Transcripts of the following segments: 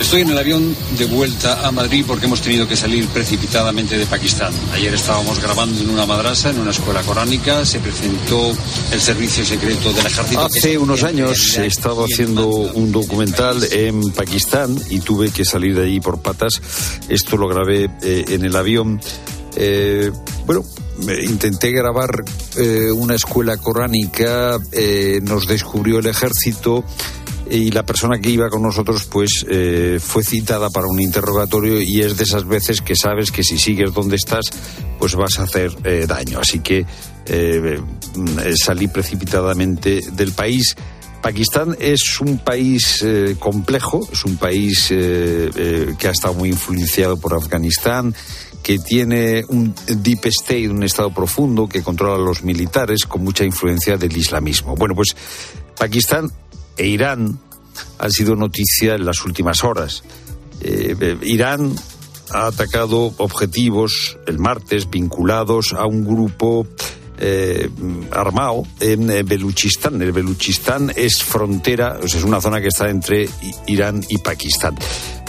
Estoy en el avión de vuelta a Madrid porque hemos tenido que salir precipitadamente de Pakistán. Ayer estábamos grabando en una madrasa, en una escuela coránica. Se presentó el servicio secreto del ejército. Hace unos años he estado haciendo un documental en Pakistán y tuve que salir de allí por patas. Esto lo grabé eh, en el avión. Eh, bueno, intenté grabar eh, una escuela coránica, eh, nos descubrió el ejército y la persona que iba con nosotros pues eh, fue citada para un interrogatorio y es de esas veces que sabes que si sigues donde estás pues vas a hacer eh, daño. Así que eh, salí precipitadamente del país. Pakistán es un país complejo, es un país que ha estado muy influenciado por Afganistán, que tiene un deep state, un estado profundo que controla a los militares con mucha influencia del islamismo. Bueno, pues Pakistán e Irán han sido noticia en las últimas horas. Eh, Irán ha atacado objetivos el martes vinculados a un grupo eh, armado en eh, Beluchistán. El Beluchistán es frontera, o sea, es una zona que está entre Irán y Pakistán.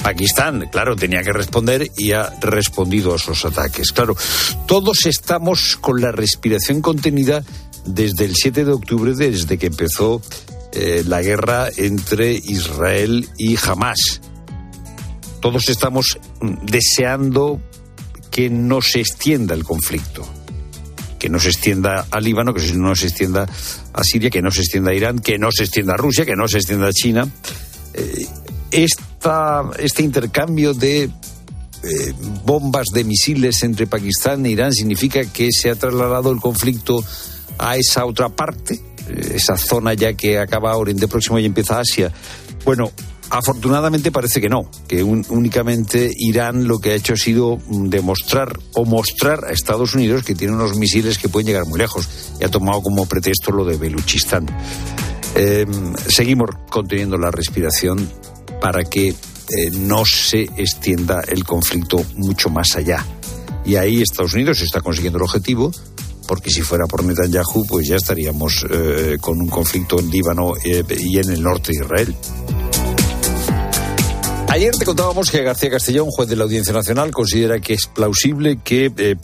Pakistán, claro, tenía que responder y ha respondido a esos ataques. Claro, todos estamos con la respiración contenida desde el 7 de octubre, desde que empezó eh, la guerra entre Israel y Hamas. Todos estamos deseando que no se extienda el conflicto, que no se extienda a Líbano, que no se extienda a Siria, que no se extienda a Irán, que no se extienda a Rusia, que no se extienda a China. Eh, este intercambio de eh, bombas de misiles entre Pakistán e Irán significa que se ha trasladado el conflicto a esa otra parte esa zona ya que acaba Oriente Próximo y empieza Asia. Bueno, afortunadamente parece que no, que únicamente Irán lo que ha hecho ha sido mm, demostrar o mostrar a Estados Unidos que tiene unos misiles que pueden llegar muy lejos y ha tomado como pretexto lo de Beluchistán. Em, seguimos conteniendo la respiración para que eh, no se extienda el conflicto mucho más allá. Y ahí Estados Unidos está consiguiendo el objetivo, porque si fuera por Netanyahu, pues ya estaríamos eh, con un conflicto en Líbano eh, y en el norte de Israel. Ayer te contábamos que García Castellón, juez de la Audiencia Nacional, considera que es plausible que eh,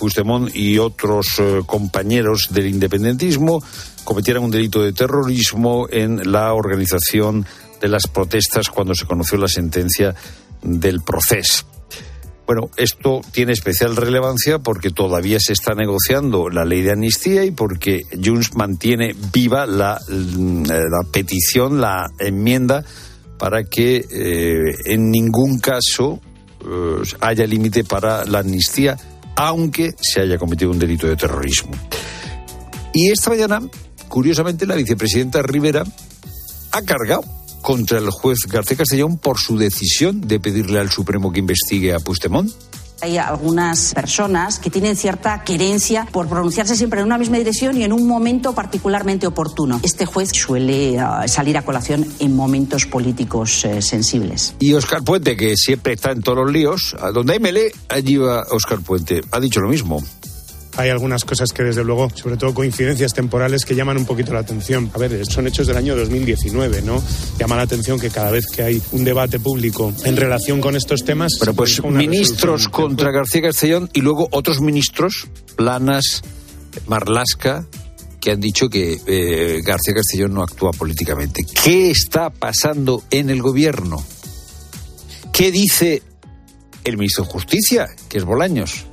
y otros compañeros del independentismo cometieran un delito de terrorismo en la organización de las protestas cuando se conoció la sentencia del proceso. Bueno, esto tiene especial relevancia porque todavía se está negociando la ley de amnistía y porque Junts mantiene viva la, mm, petición, la enmienda para que eh, en ningún caso eh, haya límite para la amnistía, aunque se haya cometido un delito de terrorismo. Y esta mañana, curiosamente, la vicepresidenta Rivera ha cargado contra el juez García Castellón por su decisión de pedirle al Supremo que investigue a Puigdemont? Hay algunas personas que tienen cierta querencia por pronunciarse siempre en una misma dirección y en un momento particularmente oportuno. Este juez suele uh, salir a colación en momentos políticos uh, sensibles. Y Oscar Puente, que siempre está en todos los líos, a donde hay mele, allí va Oscar Puente. Ha dicho lo mismo hay algunas cosas que desde luego, sobre todo coincidencias temporales, que llaman un poquito la atención. A ver, son hechos del año 2019, ¿no? Llama la atención que cada vez que hay un debate público en relación con estos temas... Pero pues ministros contra García Castellón y luego otros ministros, Planas, Marlasca, que han dicho que eh, García Castellón no actúa políticamente. ¿Qué está pasando en el gobierno? ¿Qué dice el ministro de Justicia, que es Bolaños?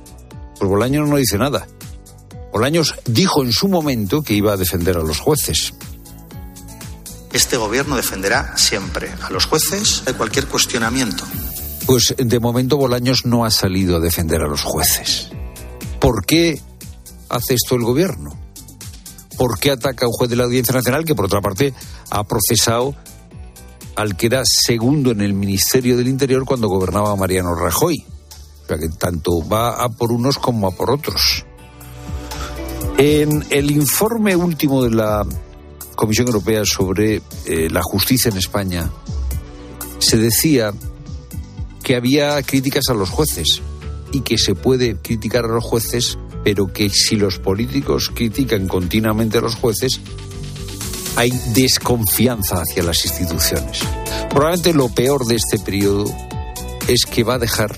Pues Bolaños no dice nada. Bolaños dijo en su momento que iba a defender a los jueces. Este gobierno defenderá siempre a los jueces de cualquier cuestionamiento. Pues de momento Bolaños no ha salido a defender a los jueces. ¿Por qué hace esto el gobierno? ¿Por qué ataca a un juez de la Audiencia Nacional que, por otra parte, ha procesado al que era segundo en el Ministerio del Interior cuando gobernaba Mariano Rajoy? O sea que tanto va a por unos como a por otros. En el informe último de la Comisión Europea sobre eh, la justicia en España, se decía que había críticas a los jueces y que se puede criticar a los jueces, pero que si los políticos critican continuamente a los jueces, hay desconfianza hacia las instituciones. Probablemente lo peor de este periodo es que va a dejar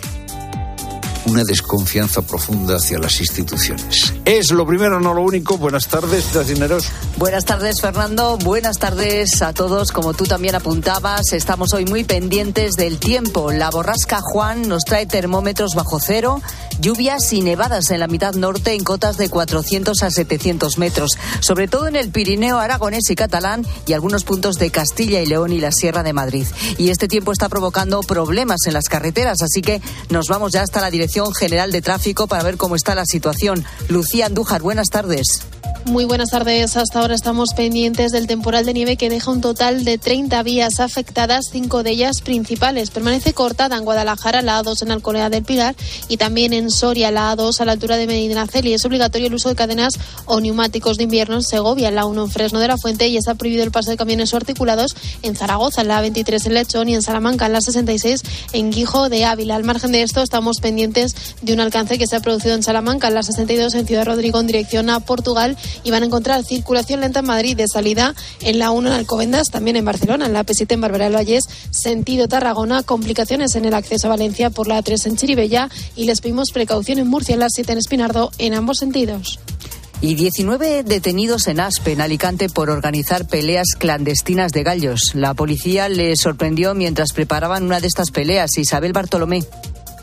una desconfianza profunda hacia las instituciones. Es lo primero, no lo único. Buenas tardes, Tacineros. Buenas tardes, Fernando. Buenas tardes a todos. Como tú también apuntabas, estamos hoy muy pendientes del tiempo. La borrasca Juan nos trae termómetros bajo cero, lluvias y nevadas en la mitad norte en cotas de 400 a 700 metros, sobre todo en el Pirineo aragonés y catalán y algunos puntos de Castilla y León y la Sierra de Madrid. Y este tiempo está provocando problemas en las carreteras, así que nos vamos ya hasta la dirección General de Tráfico para ver cómo está la situación. Lucía Andújar, buenas tardes. Muy buenas tardes. Hasta ahora estamos pendientes del temporal de nieve que deja un total de 30 vías afectadas, cinco de ellas principales. Permanece cortada en Guadalajara, la A2 en Alcolea del Pilar y también en Soria, la A2 a la altura de Medinacel. Y es obligatorio el uso de cadenas o neumáticos de invierno en Segovia, la 1 en Fresno de la Fuente y está prohibido el paso de camiones o articulados en Zaragoza, la 23 en Lechón y en Salamanca, en la 66 en Guijo de Ávila. Al margen de esto, estamos pendientes de un alcance que se ha producido en Salamanca, en la 62 en Ciudad Rodrigo en dirección a Portugal y van a encontrar circulación lenta en Madrid de salida en la 1 en Alcobendas, también en Barcelona, en la P7 en Barberá del Vallés, sentido Tarragona, complicaciones en el acceso a Valencia por la 3 en Chiribella y les pedimos precaución en Murcia, en la 7 en Espinardo, en ambos sentidos. Y 19 detenidos en Aspe, en Alicante, por organizar peleas clandestinas de gallos. La policía les sorprendió mientras preparaban una de estas peleas. Isabel Bartolomé.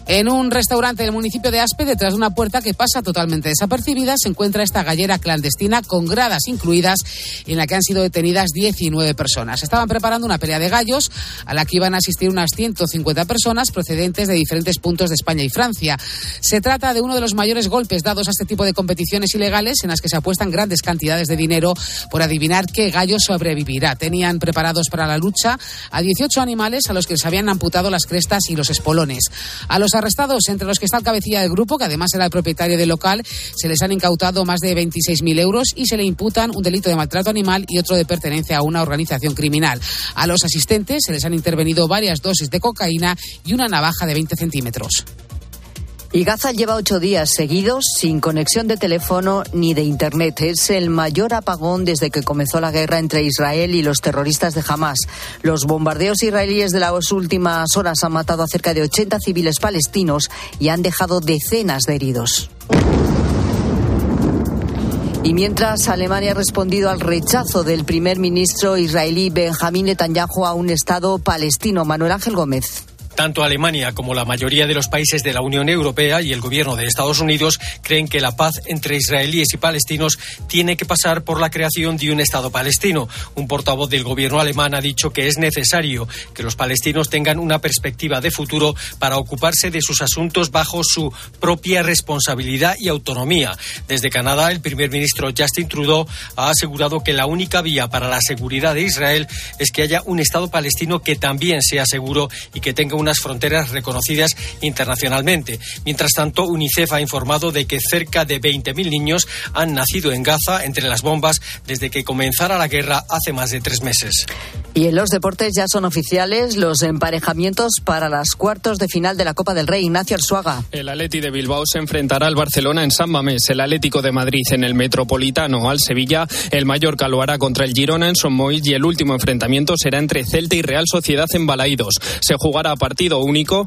En un restaurante del municipio de Aspe, detrás de una puerta que pasa totalmente desapercibida, se encuentra esta gallera clandestina con gradas incluidas en la que han sido detenidas 19 personas. Estaban preparando una pelea de gallos a la que iban a asistir unas 150 personas procedentes de diferentes puntos de España y Francia. Se trata de uno de los mayores golpes dados a este tipo de competiciones ilegales en las que se apuestan grandes cantidades de dinero por adivinar qué gallo sobrevivirá. Tenían preparados para la lucha a 18 animales a los que les habían amputado las crestas y los espolones. A los arrestados, entre los que está el cabecilla del grupo, que además era el propietario del local, se les han incautado más de 26.000 euros y se le imputan un delito de maltrato animal y otro de pertenencia a una organización criminal. A los asistentes se les han intervenido varias dosis de cocaína y una navaja de 20 centímetros. Y Gaza lleva ocho días seguidos sin conexión de teléfono ni de Internet. Es el mayor apagón desde que comenzó la guerra entre Israel y los terroristas de Hamas. Los bombardeos israelíes de las últimas horas han matado a cerca de 80 civiles palestinos y han dejado decenas de heridos. Y mientras Alemania ha respondido al rechazo del primer ministro israelí Benjamín Netanyahu a un Estado palestino, Manuel Ángel Gómez. Tanto Alemania como la mayoría de los países de la Unión Europea y el gobierno de Estados Unidos creen que la paz entre israelíes y palestinos tiene que pasar por la creación de un Estado palestino. Un portavoz del gobierno alemán ha dicho que es necesario que los palestinos tengan una perspectiva de futuro para ocuparse de sus asuntos bajo su propia responsabilidad y autonomía. Desde Canadá, el primer ministro Justin Trudeau ha asegurado que la única vía para la seguridad de Israel es que haya un Estado palestino que también sea seguro y que tenga un unas fronteras reconocidas internacionalmente. Mientras tanto, UNICEF ha informado de que cerca de 20.000 niños han nacido en Gaza entre las bombas desde que comenzara la guerra hace más de tres meses. Y en los deportes ya son oficiales los emparejamientos para las cuartos de final de la Copa del Rey. Ignacio Arzuaga. El Atleti de Bilbao se enfrentará al Barcelona en San Mamés, el Atlético de Madrid en el Metropolitano al Sevilla, el Mallorca lo hará contra el Girona en Son y el último enfrentamiento será entre Celta y Real Sociedad en Balaídos. Se jugará a partido único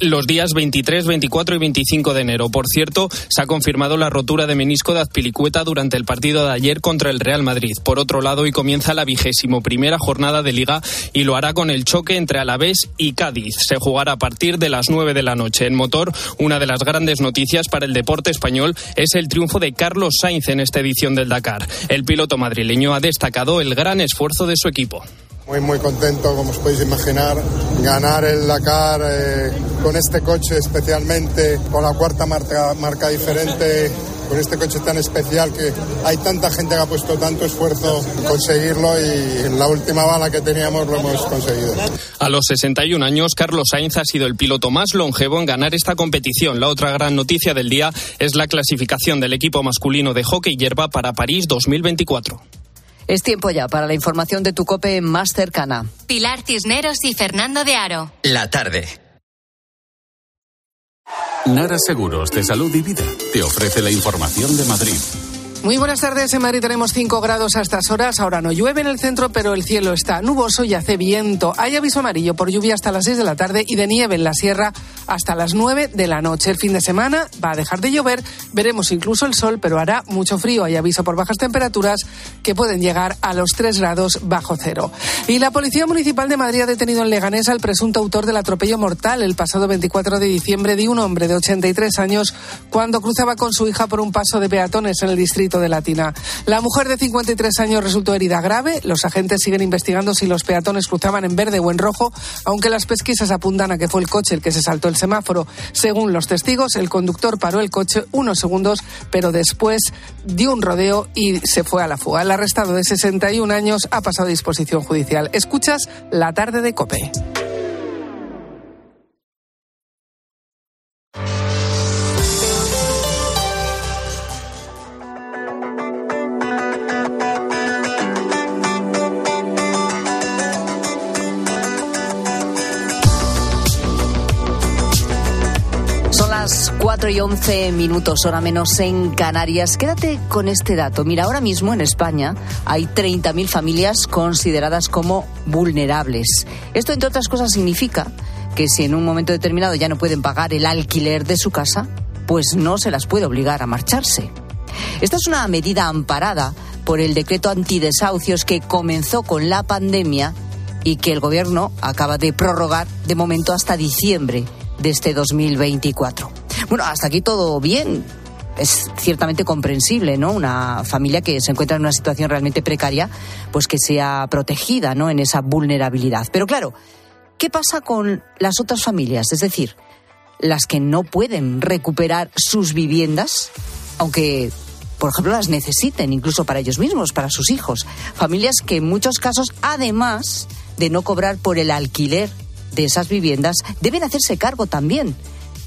los días 23, 24 y 25 de enero. Por cierto, se ha confirmado la rotura de menisco de Azpilicueta durante el partido de ayer contra el Real Madrid. Por otro lado, hoy comienza la vigésimo primera jornada de Liga y lo hará con el choque entre Alavés y Cádiz. Se jugará a partir de las 9 de la noche. En motor, una de las grandes noticias para el deporte español es el triunfo de Carlos Sainz en esta edición del Dakar. El piloto madrileño ha destacado el gran esfuerzo de su equipo. Muy, muy contento, como os podéis imaginar, ganar el Dakar eh, con este coche especialmente, con la cuarta marca, marca diferente, con este coche tan especial que hay tanta gente que ha puesto tanto esfuerzo en conseguirlo y en la última bala que teníamos lo hemos conseguido. A los 61 años, Carlos Sainz ha sido el piloto más longevo en ganar esta competición. La otra gran noticia del día es la clasificación del equipo masculino de hockey hierba para París 2024. Es tiempo ya para la información de tu cope más cercana. Pilar Cisneros y Fernando de Aro. La tarde. Nara Seguros de Salud y Vida te ofrece la información de Madrid. Muy buenas tardes. En Madrid tenemos 5 grados a estas horas. Ahora no llueve en el centro, pero el cielo está nuboso y hace viento. Hay aviso amarillo por lluvia hasta las 6 de la tarde y de nieve en la sierra hasta las 9 de la noche. El fin de semana va a dejar de llover. Veremos incluso el sol, pero hará mucho frío. Hay aviso por bajas temperaturas que pueden llegar a los 3 grados bajo cero. Y la Policía Municipal de Madrid ha detenido en Leganés al presunto autor del atropello mortal el pasado 24 de diciembre de un hombre de 83 años cuando cruzaba con su hija por un paso de peatones en el distrito de Latina. La mujer de 53 años resultó herida grave. Los agentes siguen investigando si los peatones cruzaban en verde o en rojo, aunque las pesquisas apuntan a que fue el coche el que se saltó el semáforo. Según los testigos, el conductor paró el coche unos segundos, pero después dio un rodeo y se fue a la fuga. El arrestado de 61 años ha pasado a disposición judicial. Escuchas la tarde de COPE. 4 y 11 minutos, hora menos en Canarias. Quédate con este dato. Mira, ahora mismo en España hay 30.000 familias consideradas como vulnerables. Esto, entre otras cosas, significa que si en un momento determinado ya no pueden pagar el alquiler de su casa, pues no se las puede obligar a marcharse. Esta es una medida amparada por el decreto antidesahucios que comenzó con la pandemia y que el gobierno acaba de prorrogar de momento hasta diciembre de este 2024. Bueno, hasta aquí todo bien. Es ciertamente comprensible, ¿no? Una familia que se encuentra en una situación realmente precaria, pues que sea protegida, ¿no? En esa vulnerabilidad. Pero claro, ¿qué pasa con las otras familias? Es decir, las que no pueden recuperar sus viviendas, aunque por ejemplo, las necesiten incluso para ellos mismos, para sus hijos. Familias que en muchos casos, además de no cobrar por el alquiler de esas viviendas, deben hacerse cargo también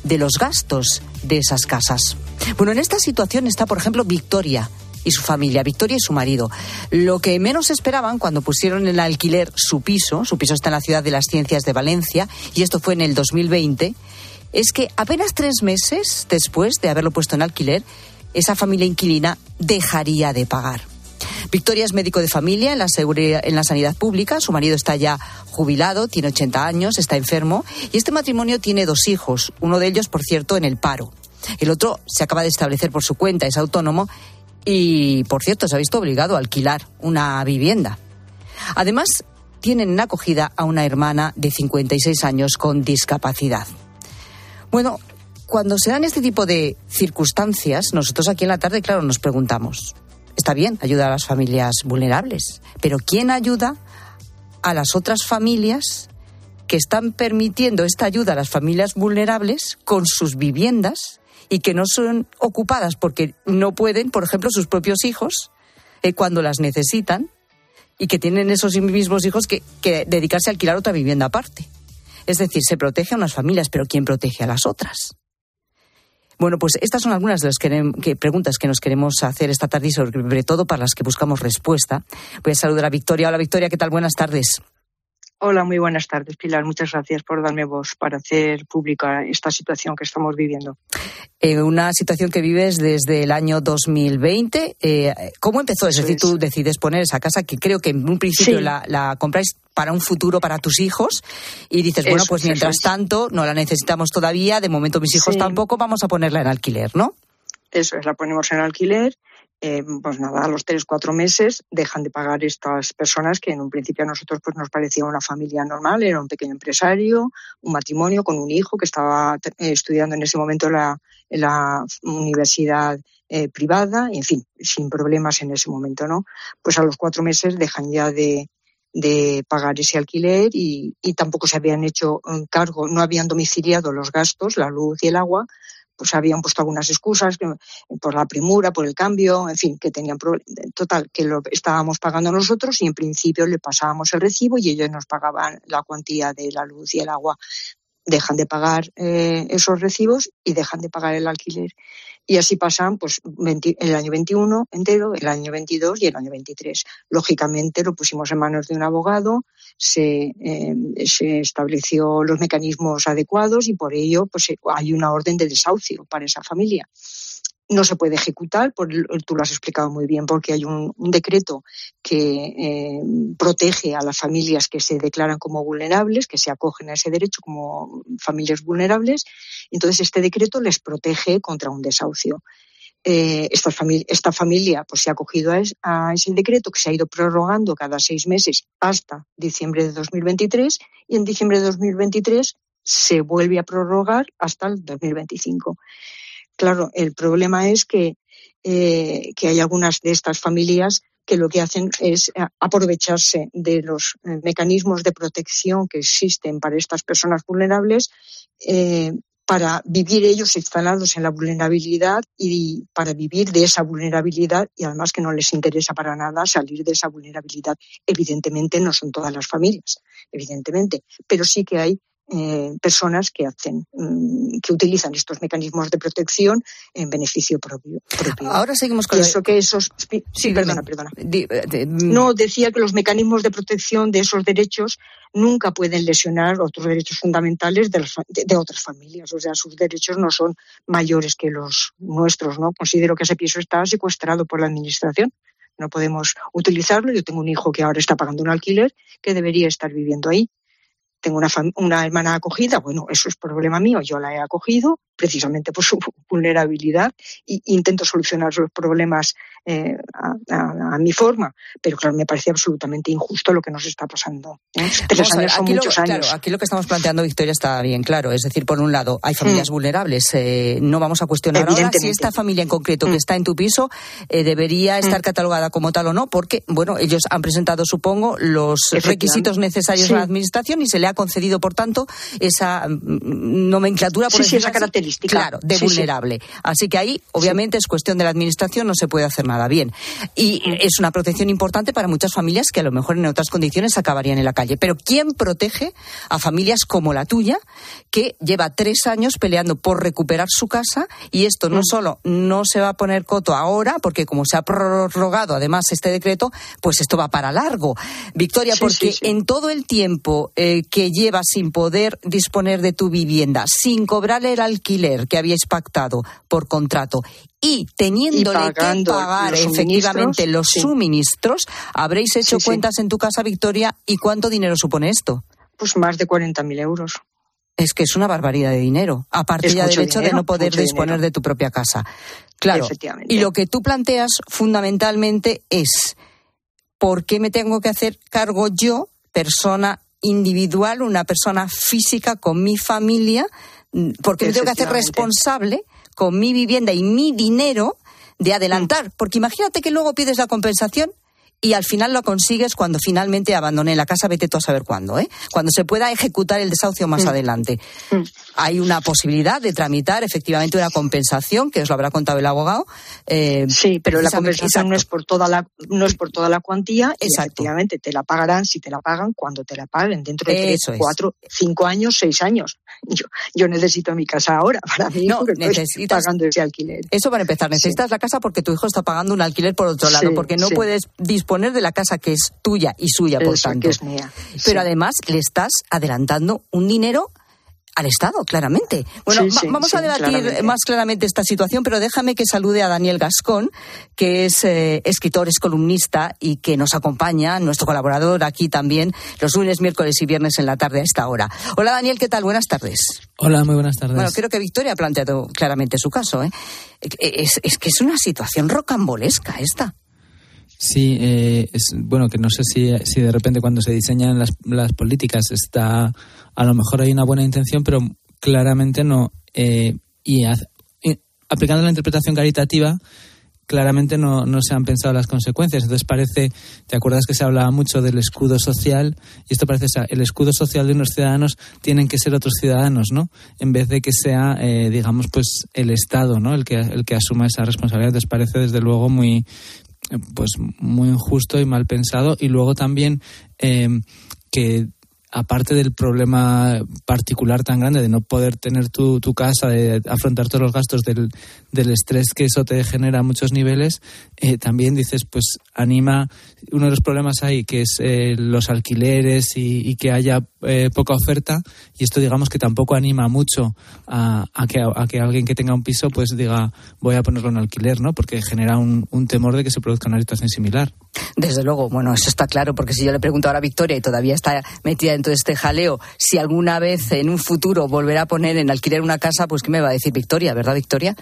de los gastos de esas casas. Bueno, en esta situación está, por ejemplo, Victoria y su familia, Victoria y su marido. Lo que menos esperaban cuando pusieron en alquiler su piso, su piso está en la ciudad de las ciencias de Valencia, y esto fue en el 2020, es que apenas tres meses después de haberlo puesto en alquiler, esa familia inquilina dejaría de pagar. Victoria es médico de familia en la, en la sanidad pública. Su marido está ya jubilado, tiene 80 años, está enfermo. Y este matrimonio tiene dos hijos, uno de ellos, por cierto, en el paro. El otro se acaba de establecer por su cuenta, es autónomo y, por cierto, se ha visto obligado a alquilar una vivienda. Además, tienen en acogida a una hermana de 56 años con discapacidad. Bueno, cuando se dan este tipo de circunstancias, nosotros aquí en la tarde, claro, nos preguntamos, está bien ayudar a las familias vulnerables, pero ¿quién ayuda a las otras familias que están permitiendo esta ayuda a las familias vulnerables con sus viviendas y que no son ocupadas porque no pueden, por ejemplo, sus propios hijos, eh, cuando las necesitan, y que tienen esos mismos hijos que dedicarse a alquilar otra vivienda aparte? Es decir, se protege a unas familias, pero ¿quién protege a las otras? Bueno, pues estas son algunas de las preguntas que nos queremos hacer esta tarde y sobre todo para las que buscamos respuesta. Voy a saludar a Victoria. Hola Victoria, ¿qué tal? Buenas tardes. Hola, muy buenas tardes, Pilar. Muchas gracias por darme voz para hacer pública esta situación que estamos viviendo. Eh, una situación que vives desde el año 2020. Eh, ¿Cómo empezó? Es decir, tú decides poner esa casa que creo que en un principio la, la, compráis para un futuro para tus hijos y dices, bueno, pues mientras tanto no la necesitamos todavía, de momento mis hijos tampoco, vamos a ponerla en alquiler, ¿no? Eso es, la ponemos en alquiler eh, pues nada, a los tres, cuatro meses dejan de pagar estas personas que en un principio a nosotros pues nos parecía una familia normal, era un pequeño empresario, un matrimonio con un hijo que estaba eh, estudiando en ese momento la, universidad eh, privada, en fin, sin problemas en ese momento, ¿no? Pues a los cuatro meses dejan ya de, pagar ese alquiler y, y tampoco se habían hecho cargo, no habían domiciliado los gastos, la luz y el agua, pues habían puesto algunas excusas por la premura, por el cambio, en fin, que tenían total que lo estábamos pagando nosotros y en principio le pasábamos el recibo y ellos nos pagaban la cuantía de la luz y el agua. dejan de pagar eh, esos recibos y dejan de pagar el alquiler. Y así pasan pues, el año 21 entero, el año 22 y el año 23. Lógicamente lo pusimos en manos de un abogado, se, eh, se estableció los mecanismos adecuados y por ello pues, hay una orden de desahucio para esa familia no se puede ejecutar, por, tú lo has explicado muy bien, porque hay un, decreto que eh, protege a las familias que se declaran como vulnerables, que se acogen a ese derecho como familias vulnerables. Entonces, este decreto les protege contra un desahucio. Eh, esta, familia, pues, se ha acogido a, a, ese decreto que se ha ido prorrogando cada seis meses hasta diciembre de 2023 y en diciembre de 2023 se vuelve a prorrogar hasta el 2025. Claro, el problema es que, eh, que hay algunas de estas familias que lo que hacen es eh, aprovecharse de los eh, mecanismos de protección que existen para estas personas vulnerables para vivir ellos instalados en la vulnerabilidad y para vivir de esa vulnerabilidad y además que no les interesa para nada salir de esa vulnerabilidad. Evidentemente no son todas las familias, evidentemente, pero sí que hay eh, personas que hacen, mm, que utilizan estos mecanismos de protección en beneficio propio. Ahora seguimos con eso que esos. Sí, perdona, perdona. Mm. no decía que los mecanismos de protección de esos derechos nunca pueden lesionar otros derechos fundamentales de, de, otras familias. O sea, sus derechos no son mayores que los nuestros, ¿no? Considero que ese piso está secuestrado por la administración no podemos utilizarlo. Yo tengo un hijo que ahora está pagando un alquiler que debería estar viviendo ahí tengo una, una hermana acogida, bueno, eso es problema mío, yo la he acogido precisamente por su vulnerabilidad e intento solucionar los problemas eh, a, mi forma, pero claro, me parece absolutamente injusto lo que nos está pasando. ¿eh? Tres años son muchos años. Claro, aquí lo que estamos planteando, Victoria, está bien claro. Es decir, por un lado, hay familias mm. vulnerables. Eh, no vamos a cuestionar ahora si esta familia en concreto que mm. está en tu piso debería mm. estar catalogada como tal o no, porque, bueno, ellos han presentado, supongo, los requisitos necesarios a la administración y se le ha concedido, por tanto, esa nomenclatura, por sí, esa característica. Claro, de vulnerable. Así que ahí, obviamente, es cuestión de la administración, no se puede hacer nada bien. Y es una protección importante para muchas familias que a lo mejor en otras condiciones acabarían en la calle. Pero ¿quién protege a familias como la tuya, que lleva tres años peleando por recuperar su casa? Y esto no mm. solo no se va a poner coto ahora, porque como se ha prorrogado además este decreto, pues esto va para largo. Victoria, porque en todo el tiempo eh, que llevas sin poder disponer de tu vivienda, sin cobrar el alquiler que habíais pactado por contrato y teniéndole que pagar efectivamente los suministros, habréis hecho cuentas en tu casa, Victoria, ¿y cuánto dinero supone esto? Pues más de 40.000 euros. Es que es una barbaridad de dinero, aparte ya del hecho de no poder disponer de tu propia casa. Claro. Y lo que tú planteas fundamentalmente es ¿por qué me tengo que hacer cargo yo, persona individual, una persona física con mi familia, porque me tengo que hacer responsable con mi vivienda y mi dinero de adelantar. Porque imagínate que luego pides la compensación y al final lo consigues cuando finalmente abandone la casa, vete tú a saber cuándo, ¿eh? Cuando se pueda ejecutar el desahucio más mm. adelante. Mm. Hay una posibilidad de tramitar efectivamente una compensación, que os lo habrá contado el abogado. Eh, sí, pero la compensación no es por toda la no es por toda la cuantía. Efectivamente, te la pagarán si te la pagan cuando te la paguen dentro de tres, cuatro, cinco años, seis años. Yo, yo necesito mi casa ahora para mí no, necesitas, pagando ese alquiler. Eso para empezar, necesitas la casa porque tu hijo está pagando un alquiler por otro lado, porque no puedes disponer poner de la casa que es tuya y suya, por tanto. es mía. Pero además le estás adelantando un dinero al Estado, claramente. Bueno, vamos a debatir más claramente esta situación, pero déjame que salude a Daniel Gascón, que es eh, escritor, es columnista y que nos acompaña, nuestro colaborador aquí también, los lunes, miércoles y viernes en la tarde a esta hora. Hola Daniel, ¿qué tal? Buenas tardes. Hola, muy buenas tardes. Bueno, creo que Victoria ha planteado claramente su caso. ¿eh? Es, es que es una situación rocambolesca esta. Sí, eh, bueno, que no sé si, si de repente cuando se diseñan las, las políticas está, a lo mejor hay una buena intención, pero claramente no. Eh, y aplicando la interpretación caritativa, claramente no, no, se han pensado las consecuencias. Entonces parece, ¿te acuerdas que se hablaba mucho del escudo social? Y esto parece, el escudo social de unos ciudadanos tienen que ser otros ciudadanos, ¿no? En vez de que sea, eh, digamos, pues el Estado, ¿no? El que, el que asuma esa responsabilidad. Entonces parece, desde luego, muy, pues muy injusto y mal pensado. Y luego también eh, que aparte del problema particular tan grande de no poder tener tu, tu casa, de afrontar todos los gastos del, del estrés que eso te genera a muchos niveles, eh, también dices, pues anima, uno de los problemas hay que es eh, los alquileres y, que haya eh, poca oferta y esto digamos que tampoco anima mucho a, que, a que alguien que tenga un piso pues diga voy a ponerlo en alquiler, ¿no? Porque genera un, un temor de que se produzca una situación similar. Desde luego, bueno, eso está claro, porque si yo le pregunto ahora a Victoria y todavía está metida en todo este jaleo, si alguna vez en un futuro volverá a poner en alquiler una casa, pues ¿qué me va a decir Victoria, verdad, Victoria?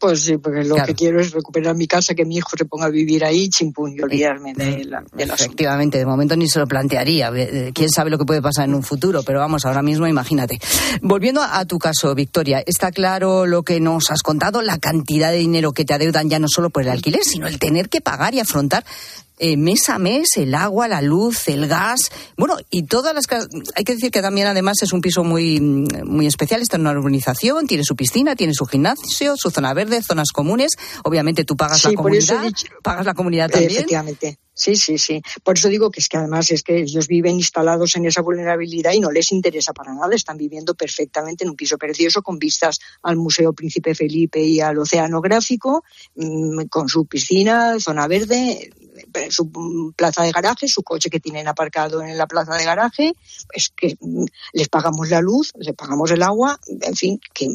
Pues sí, porque lo que quiero es recuperar mi casa, que mi hijo se ponga a vivir ahí, chimpún, y olvidarme de la, de Efectivamente, de momento ni se lo plantearía. Eh, quién sabe lo que puede pasar en un futuro, pero vamos, ahora mismo imagínate. Volviendo a tu caso, Victoria, está claro lo que nos has contado, la cantidad de dinero que te adeudan ya no solo por el alquiler, sino el tener que pagar y afrontar eh, mes a mes el agua, la luz, el gas, bueno, y todas las... Hay que decir que también además es un piso muy, muy especial, está en una urbanización, tiene su piscina, tiene su gimnasio, su zona verde, zonas comunes. Obviamente tú pagas la comunidad, pagas la comunidad también. Efectivamente. Sí, sí, sí. Por eso digo que es que además es que ellos viven instalados en esa vulnerabilidad y no les interesa para nada. Están viviendo perfectamente en un piso precioso con vistas al Museo Príncipe Felipe y al Oceanográfico, mm, con su piscina, zona verde, su plaza de garaje, su coche que tienen aparcado en la plaza de garaje, es que mm, les pagamos la luz, les pagamos el agua, en fin, que,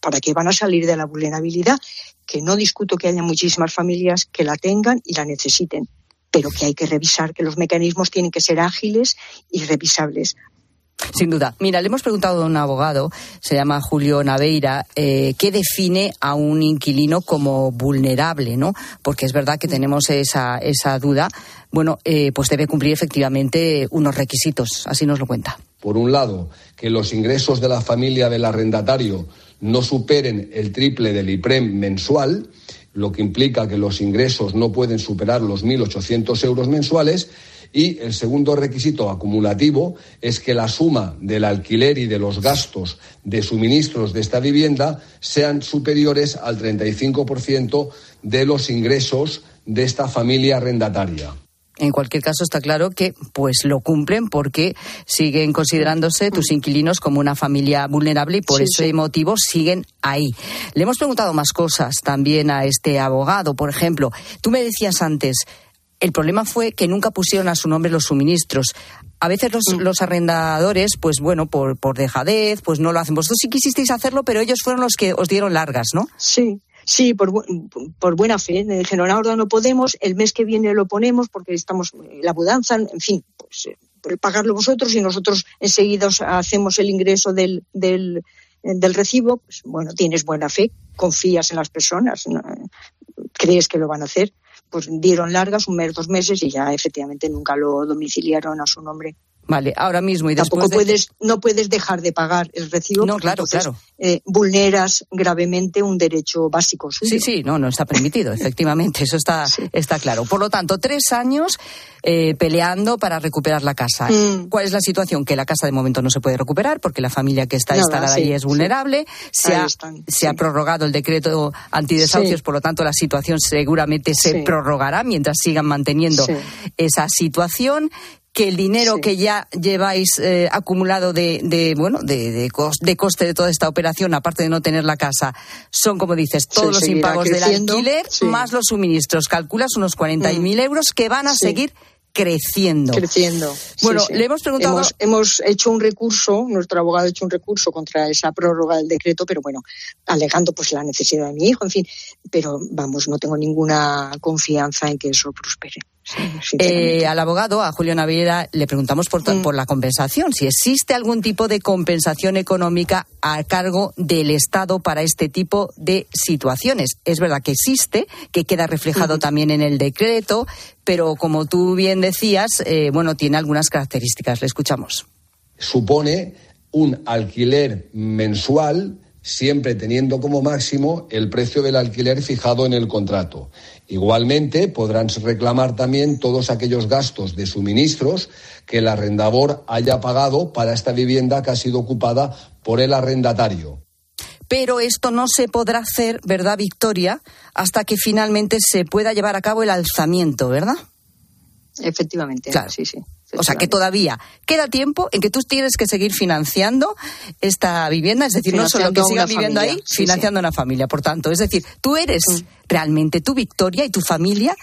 ¿para qué van a salir de la vulnerabilidad? Que no discuto que haya muchísimas familias que la tengan y la necesiten pero que hay que revisar, que los mecanismos tienen que ser ágiles y revisables. Sin duda. Mira, le hemos preguntado a un abogado, se llama Julio Naveira, eh, ¿qué define a un inquilino como vulnerable, no? Porque es verdad que tenemos esa, esa duda. Bueno, eh, pues debe cumplir efectivamente unos requisitos. Así nos lo cuenta. Por un lado, que los ingresos de la familia del arrendatario no superen el triple del IPREM mensual lo que implica que los ingresos no pueden superar los 1.800 euros mensuales. Y el segundo requisito acumulativo es que la suma del alquiler y de los gastos de suministros de esta vivienda sean superiores al 35% de los ingresos de esta familia arrendataria. En cualquier caso, está claro que pues lo cumplen porque siguen considerándose tus inquilinos como una familia vulnerable y por ese motivo siguen ahí. Le hemos preguntado más cosas también a este abogado. Por ejemplo, tú me decías antes, el problema fue que nunca pusieron a su nombre los suministros. A veces los, mm. los arrendadores, pues bueno, por, por dejadez, pues no lo hacen. Vosotros sí quisisteis hacerlo, pero ellos fueron los que os dieron largas, ¿no? Sí, Sí, por, por buena fe. Me dijeron, ahora no podemos, el mes que viene lo ponemos porque estamos la mudanza, en fin, pues eh, pagarlo vosotros y nosotros enseguida hacemos el ingreso del, del, del recibo. Pues bueno, tienes buena fe, confías en las personas, crees que lo van a hacer. Pues dieron largas, un mes, dos meses y ya efectivamente nunca lo domiciliaron a su nombre. Vale, ahora mismo y Tampoco puedes, no puedes dejar de pagar el recibo. No, claro, claro. Eh, vulneras gravemente un derecho básico Sí, sí, no, no está permitido, efectivamente, eso está, está claro. Por lo tanto, tres años eh, peleando para recuperar la casa. Mm. ¿Cuál es la situación? Que la casa de momento no se puede recuperar porque la familia que está instalada ahí es vulnerable. Se, ha, se ha prorrogado el decreto antidesahucios, por lo tanto, la situación seguramente se prorrogará mientras sigan manteniendo esa situación que el dinero que ya lleváis eh, acumulado de, de bueno de, de, coste de toda esta operación, aparte de no tener la casa, son, como dices, todos los impagos del alquiler más los suministros. Calculas unos 40.000 mil euros que van a seguir creciendo. Creciendo. Bueno, le hemos preguntado. Hemos, hecho un recurso, nuestro abogado ha hecho un recurso contra esa prórroga del decreto, pero bueno, alegando pues la necesidad de mi hijo, en fin. Pero vamos, no tengo ninguna confianza en que eso prospere. Eh, al abogado, a Julio Naviera, le preguntamos por, mm. por la compensación, si existe algún tipo de compensación económica a cargo del Estado para este tipo de situaciones. Es verdad que existe, que queda reflejado también en el decreto, pero como tú bien decías, eh, bueno, tiene algunas características. Le escuchamos. Supone un alquiler mensual siempre teniendo como máximo el precio del alquiler fijado en el contrato. Igualmente, podrán reclamar también todos aquellos gastos de suministros que el arrendador haya pagado para esta vivienda que ha sido ocupada por el arrendatario. Pero esto no se podrá hacer, ¿verdad, Victoria? Hasta que finalmente se pueda llevar a cabo el alzamiento, ¿verdad? Efectivamente, claro. sí, sí. O sea, que todavía queda tiempo en que tú tienes que seguir financiando esta vivienda, es decir, no solo que sigas viviendo ahí, financiando una familia. Por tanto, es decir, tú eres realmente tu Victoria y tu familia,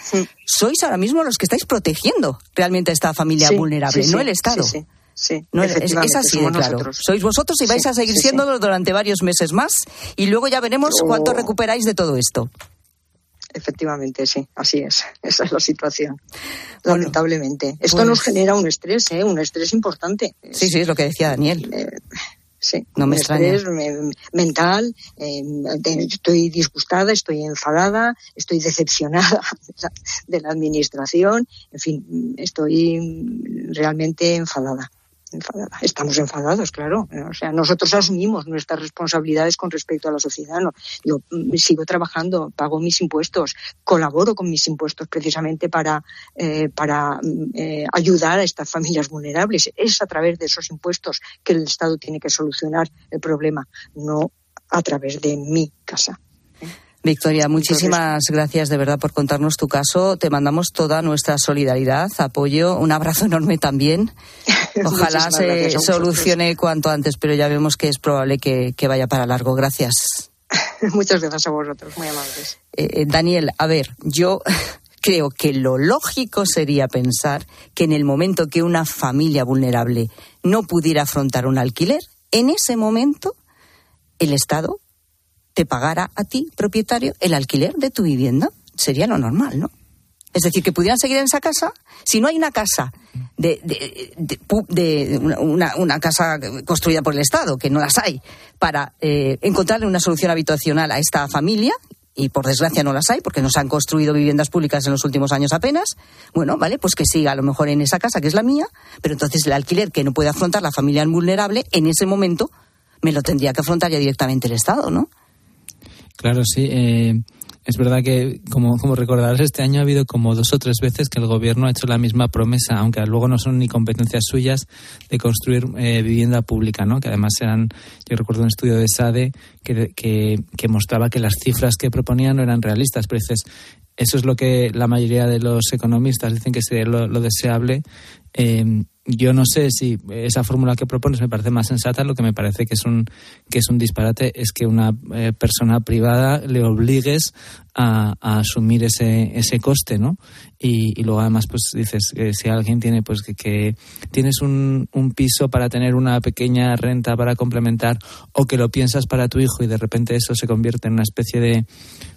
sois ahora mismo los que estáis protegiendo realmente a esta familia vulnerable, no el Estado. sí, No, es, es así de claro. nosotros. Sois vosotros y vais Sí, a seguir sí, siendo durante varios meses más y luego ya veremos Oh. cuánto recuperáis de todo esto. Efectivamente, sí, así es. Esa es la situación. Lamentablemente. Esto pues- nos genera un estrés, ¿eh? un estrés importante. Sí, sí, es lo que decía Daniel. Sí, No me extraña. me- mental. eh, estoy disgustada, estoy enfadada, estoy decepcionada de la, de la administración. En fin, estoy realmente enfadada. Enfadada. Estamos enfadados, claro. O sea, nosotros asumimos nuestras responsabilidades con respecto a la sociedad. ¿no? Yo mm, sigo trabajando, pago mis impuestos, colaboro con mis impuestos precisamente para, eh, para mm, eh, ayudar a estas familias vulnerables. Es a través de esos impuestos que el Estado tiene que solucionar el problema, no a través de mi casa. Victoria, muchísimas gracias de verdad por contarnos tu caso. Te mandamos toda nuestra solidaridad, apoyo, un abrazo enorme también. Ojalá se solucione cuanto antes, pero ya vemos que es probable que, que vaya para largo. Gracias. Muchas gracias a vosotros, muy amables. Eh, eh, Daniel, a ver, yo creo que lo lógico sería pensar que en el momento que una familia vulnerable no pudiera afrontar un alquiler, en ese momento el Estado te pagara a ti, propietario, el alquiler de tu vivienda. Sería lo normal, ¿no? Es decir, que pudieran seguir en esa casa. Si no hay una casa de, de- de- de una, una- una casa construida por el Estado, que no las hay, para eh, encontrarle una solución habitacional a esta familia, y por desgracia no las hay, porque no se han construido viviendas públicas en los últimos años apenas, bueno, vale, pues que siga a lo mejor en esa casa que es la mía, pero entonces el alquiler que no puede afrontar la familia vulnerable, en ese momento me lo tendría que afrontar ya directamente el Estado, ¿no? Claro, sí. eh, es verdad que, como, como recordarás, este año ha habido como dos o tres veces que el gobierno ha hecho la misma promesa, aunque luego no son ni competencias suyas, de construir eh, vivienda pública, ¿no? Que además eran, yo recuerdo un estudio de SADE que, que, que mostraba que las cifras que proponían no eran realistas, pero dices, eso es lo que la mayoría de los economistas dicen que sería lo, lo deseable. Eh, yo no sé si esa fórmula que propones me parece más sensata. Lo que me parece que es un que es un disparate es que una eh, persona privada le obligues a, asumir ese ese coste, ¿no? Y, y luego además pues dices que si alguien tiene pues que, que tienes un, un piso para tener una pequeña renta para complementar o que lo piensas para tu hijo y de repente eso se convierte en una especie de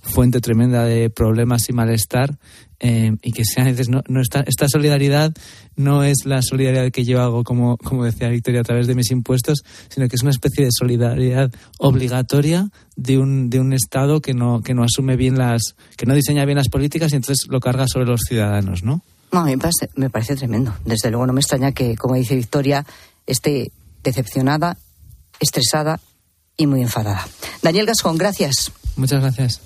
fuente tremenda de problemas y malestar eh, y que sea dices, no, no esta, esta solidaridad no es la solidaridad que yo hago como, como decía Victoria a través de mis impuestos sino que es una especie de solidaridad obligatoria de un, de un Estado que no, que no asume bien las que no diseña bien las políticas y entonces lo carga sobre los ciudadanos ¿no? No, a mí me parece, me parece tremendo. Desde luego no me extraña que, como dice Victoria, esté decepcionada, estresada y muy enfadada. Daniel Gascón, gracias. muchas gracias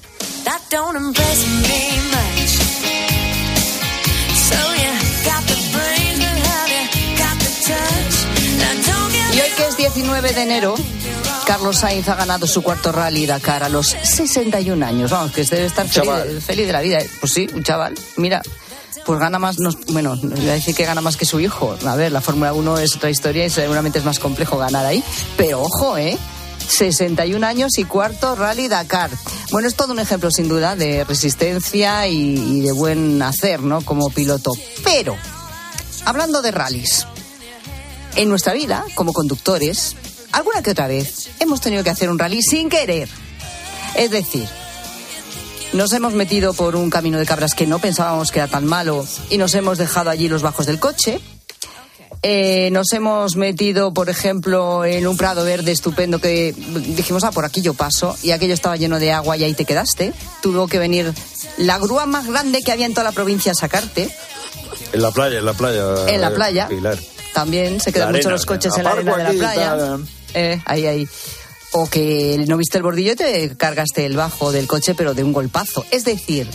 19 de enero, Carlos Sainz ha ganado su cuarto rally Dakar a los 61 años. Vamos, que debe estar feliz, feliz de la vida. Pues sí, un chaval. Mira, pues gana más, no- bueno, no voy a decir que gana más que su hijo. A ver, la Fórmula 1 es otra historia y seguramente es más complejo ganar ahí. Pero ojo, ¿eh? 61 años y cuarto Rally Dakar. Bueno, es todo un ejemplo sin duda de resistencia y, y de buen hacer, ¿no? Como piloto. Pero, hablando de rallies, en nuestra vida, como conductores, alguna que otra vez hemos tenido que hacer un rally sin querer. Es decir, nos hemos metido por un camino de cabras que no pensábamos que era tan malo y nos hemos dejado allí los bajos del coche. Eh, nos hemos metido, por ejemplo, en un prado verde estupendo que dijimos, ah, por aquí yo paso, y aquello estaba lleno de agua y ahí te quedaste. Tuvo que venir la grúa más grande que había en toda la provincia a sacarte. En la playa, en la playa. En la eh, playa. Pilar. También se quedan La mucho arena, los coches en la arena de la playa. Eh, ahí, ahí. O que no viste el bordillo y te cargaste el bajo del coche, pero de un golpazo. Es decir,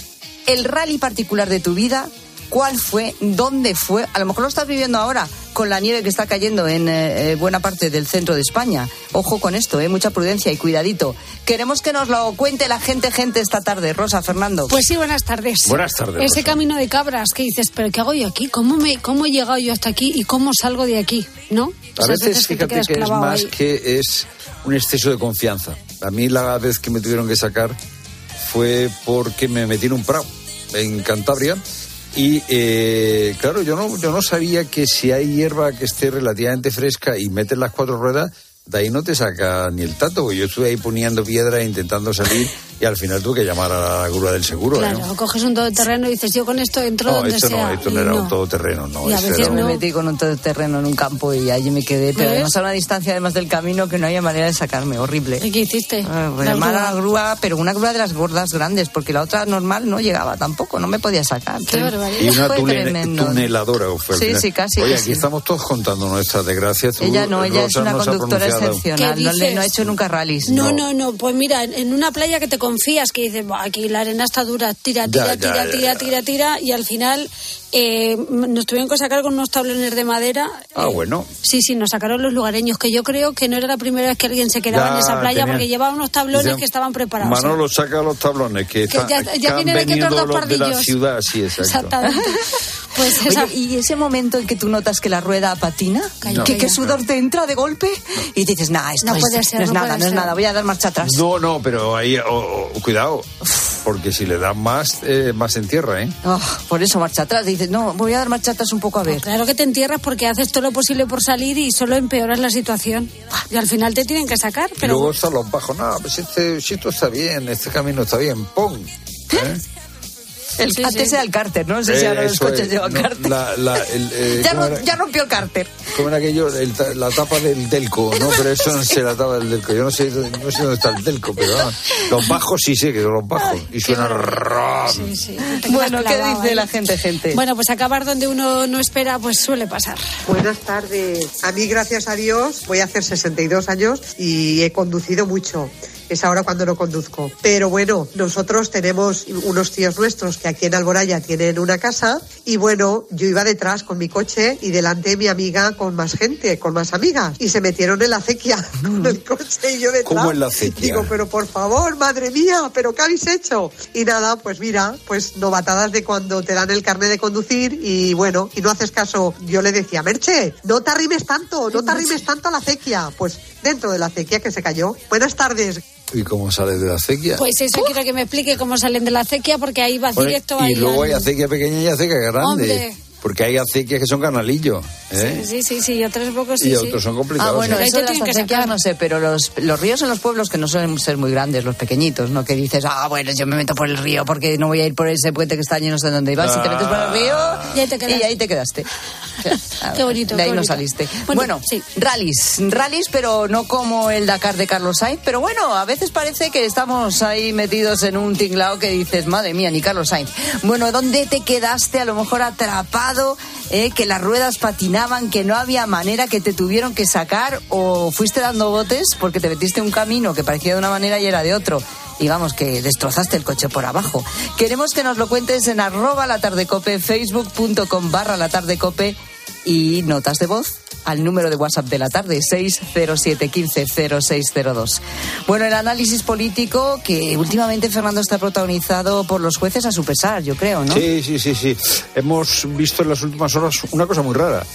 el rally particular de tu vida cuál fue, dónde fue. A lo mejor lo estás viviendo ahora con la nieve que está cayendo en eh, eh, buena parte del centro de España. Ojo con esto, eh, mucha prudencia y cuidadito. Queremos que nos lo cuente la gente, gente, esta tarde. Rosa, Fernando. Pues sí, buenas tardes. Buenas tardes. Ese Rosa. camino de cabras que dices, pero ¿qué hago yo aquí? ¿Cómo, me, ¿Cómo he llegado yo hasta aquí y cómo salgo de aquí? ¿No? A Esas veces, que te fíjate quedas que es más ahí. que es un exceso de confianza. A mí la vez que me tuvieron que sacar fue porque me metí en un prado en Cantabria y eh, claro, yo no, yo no sabía que si hay hierba que esté relativamente fresca y metes las cuatro ruedas, de ahí no te saca ni el tato. Yo estuve ahí poniendo piedra intentando salir y al final tuve que llamar a la grúa del seguro. ¿eh? Claro, coges un todoterreno y dices, yo con esto entro No, donde esto sea. no, esto y no era no. un todoterreno, no. Y a veces era me un- metí con un terreno en un campo y allí me quedé, pero ¿Ves? además a una distancia además del camino que no había manera de sacarme, horrible. ¿Y qué hiciste? Ah, pues La llamar a grúa. la grúa, pero una grúa de las gordas grandes, porque la otra normal no llegaba tampoco, no me podía sacar. Qué barbaridad. Y una Fue tune- tremendo. tuneladora fue Sí, sí, casi, Oye, aquí estamos todos contando nuestras desgracias. Ella no, ella es una conductora excepcional, ¿Qué no, le- no ha hecho nunca rallies. No, no, no, pues mira, en, en una playa que te confías, que dices, "Buah, aquí la arena está dura, tira, tira, Ya, tira, ya, tira, tira, tira, y al final eh, nos tuvieron que sacar con unos tablones de madera. Ah, bueno. Sí, sí, nos sacaron los lugareños, que yo creo que no era la primera vez que alguien se quedaba Ya, en esa playa tenían- porque llevaba unos tablones que estaban preparados. ¿eh? Manolo saca los tablones que, están- ya- ya que vienen aquí otros dos los de la pardillos. ciudad, sí, exacto. Exactamente. Pues esa- Oye, ¿y ese momento en que tú notas que la rueda patina? ¿Que, que sudor te entra de golpe? Y dices, nah, esto No es, puede ser, no es no nada, puede no es ser. nada, voy a dar marcha atrás. No, no, pero ahí, oh, oh, cuidado, porque si le das más, eh, más en tierra, ¿eh? Ah, por eso marcha atrás. Dices, no, voy a dar marcha atrás un poco a ver. Claro que te entierras porque haces todo lo posible por salir y solo empeoras la situación. Y al final te tienen que sacar, Y pero luego están los bajos, no, pues este, si esto está bien, este camino está bien, ¡pum! ¿Eh? El, Sí, antes sí. era el cárter, no sé si Eh, ahora los coches es, llevan no, cárter. la- la- el, eh, ya, ¿cómo no, era? ya rompió el cárter. ¿Cómo era aquello? El ta- la tapa del delco, ¿no? Pero eso no sé la tapa del delco. Yo no sé, no sé dónde está el delco, pero ah, los bajos sí sé que son los bajos. Y suena. Sí, sí, Bueno, ¿qué clavado dice la gente, gente? Bueno, pues acabar donde uno no espera, pues suele pasar. Buenas tardes. A mí, gracias a Dios, voy a hacer 62 años y he conducido mucho. Es ahora cuando no conduzco. Pero bueno, nosotros tenemos unos tíos nuestros que aquí en Alboraya tienen una casa y bueno, yo iba detrás con mi coche y delante mi amiga con más gente, con más amigas y se metieron en la acequia con el coche y yo detrás. ¿Cómo en la acequia? Digo, pero por favor, madre mía, pero ¿qué habéis hecho? Y nada, pues mira, pues novatadas de cuando te dan el carnet de conducir y bueno, y no haces caso. Yo le decía, Merche, no te arrimes tanto, no te arrimes tanto a la acequia. Pues dentro de la acequia que se cayó. Buenas tardes. ¿Y cómo sale de la acequia? Pues eso quiero que me explique cómo salen de la acequia porque ahí vas Bueno, directo y ahí. luego hay acequia pequeña y acequia grande. Hombre. Porque hay acequias que son canalillos. ¿eh? Sí, sí, sí, y otros pocos sí, y sí. otros son complicados. Ah, bueno. Ahí eso de las acequias no sé, pero los, los ríos en los pueblos que no suelen ser muy grandes, los pequeñitos, ¿no? Que dices, ah, bueno, yo me meto por el río porque no voy a ir por ese puente que está allí, no sé dónde ibas. Si te metes por el río Y ahí te quedas. y ahí te quedaste. Qué bonito, De ahí no saliste. Bueno, Bueno, sí. rallies, rallies, pero no como el Dakar de Carlos Sainz. Pero bueno, a veces parece que estamos ahí metidos en un tinglao que dices, madre mía, ni Carlos Sainz. Bueno, ¿dónde te quedaste? A lo mejor atrapado, eh, que las ruedas patinaban, que no había manera, que te tuvieron que sacar o fuiste dando botes porque te metiste un camino que parecía de una manera y era de otro. Digamos que destrozaste el coche por abajo. Queremos que nos lo cuentes en arroba la tardecope, facebook.com barra la tardecope y notas de voz al número de WhatsApp de la tarde, 607150602. Bueno, el análisis político que últimamente Fernando está protagonizado por los jueces a su pesar, yo creo, ¿no? Sí, sí, sí, sí. Hemos visto en las últimas horas una cosa muy rara.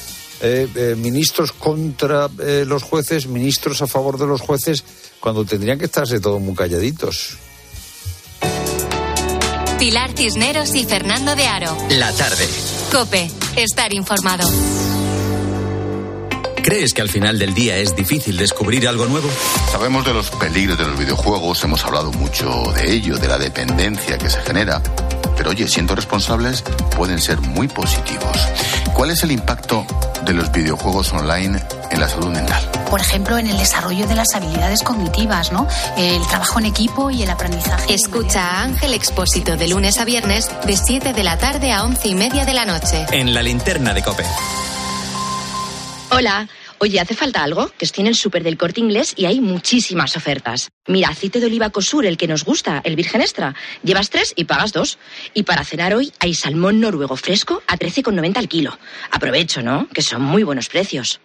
Eh, eh, ministros contra eh, los jueces, ministros a favor de los jueces, cuando tendrían que estarse todos muy calladitos. Pilar Cisneros y Fernando de Aro. La tarde. Cope, estar informado. ¿Crees que al final del día es difícil descubrir algo nuevo? Sabemos de los peligros de los videojuegos, hemos hablado mucho de ello, de la dependencia que se genera. Pero oye, siendo responsables, pueden ser muy positivos. ¿Cuál es el impacto de los videojuegos online en la salud mental? por ejemplo, en el desarrollo de las habilidades cognitivas, ¿no? El trabajo en equipo y el aprendizaje. Escucha a Ángel Expósito de lunes a viernes de 7 de la tarde a 11 y media de la noche. En la linterna de Cope. Hola, Oye, ¿hace falta algo? Que estoy en el súper del corte inglés y hay muchísimas ofertas. Mira, aceite de oliva Cosur, el que nos gusta, el virgen extra. Llevas tres y pagas dos. Y para cenar hoy hay salmón noruego fresco a 13,90 al kilo. Aprovecho, ¿no? Que son muy buenos precios.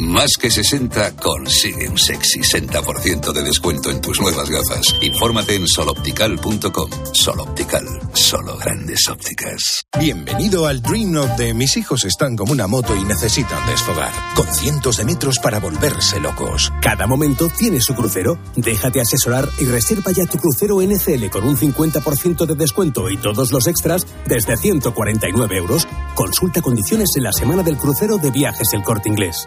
Más que 60 consigue un sexy 60% de descuento en tus nuevas gafas. Infórmate en soloptical.com. Soloptical, solo grandes ópticas. Bienvenido al Dream Note de mis hijos están como una moto y necesitan desfogar, con cientos de metros para volverse locos. Cada momento tiene su crucero. Déjate asesorar y reserva ya tu crucero NCL con un 50% de descuento y todos los extras desde 149 euros. Consulta condiciones en la semana del crucero de viajes El Corte Inglés.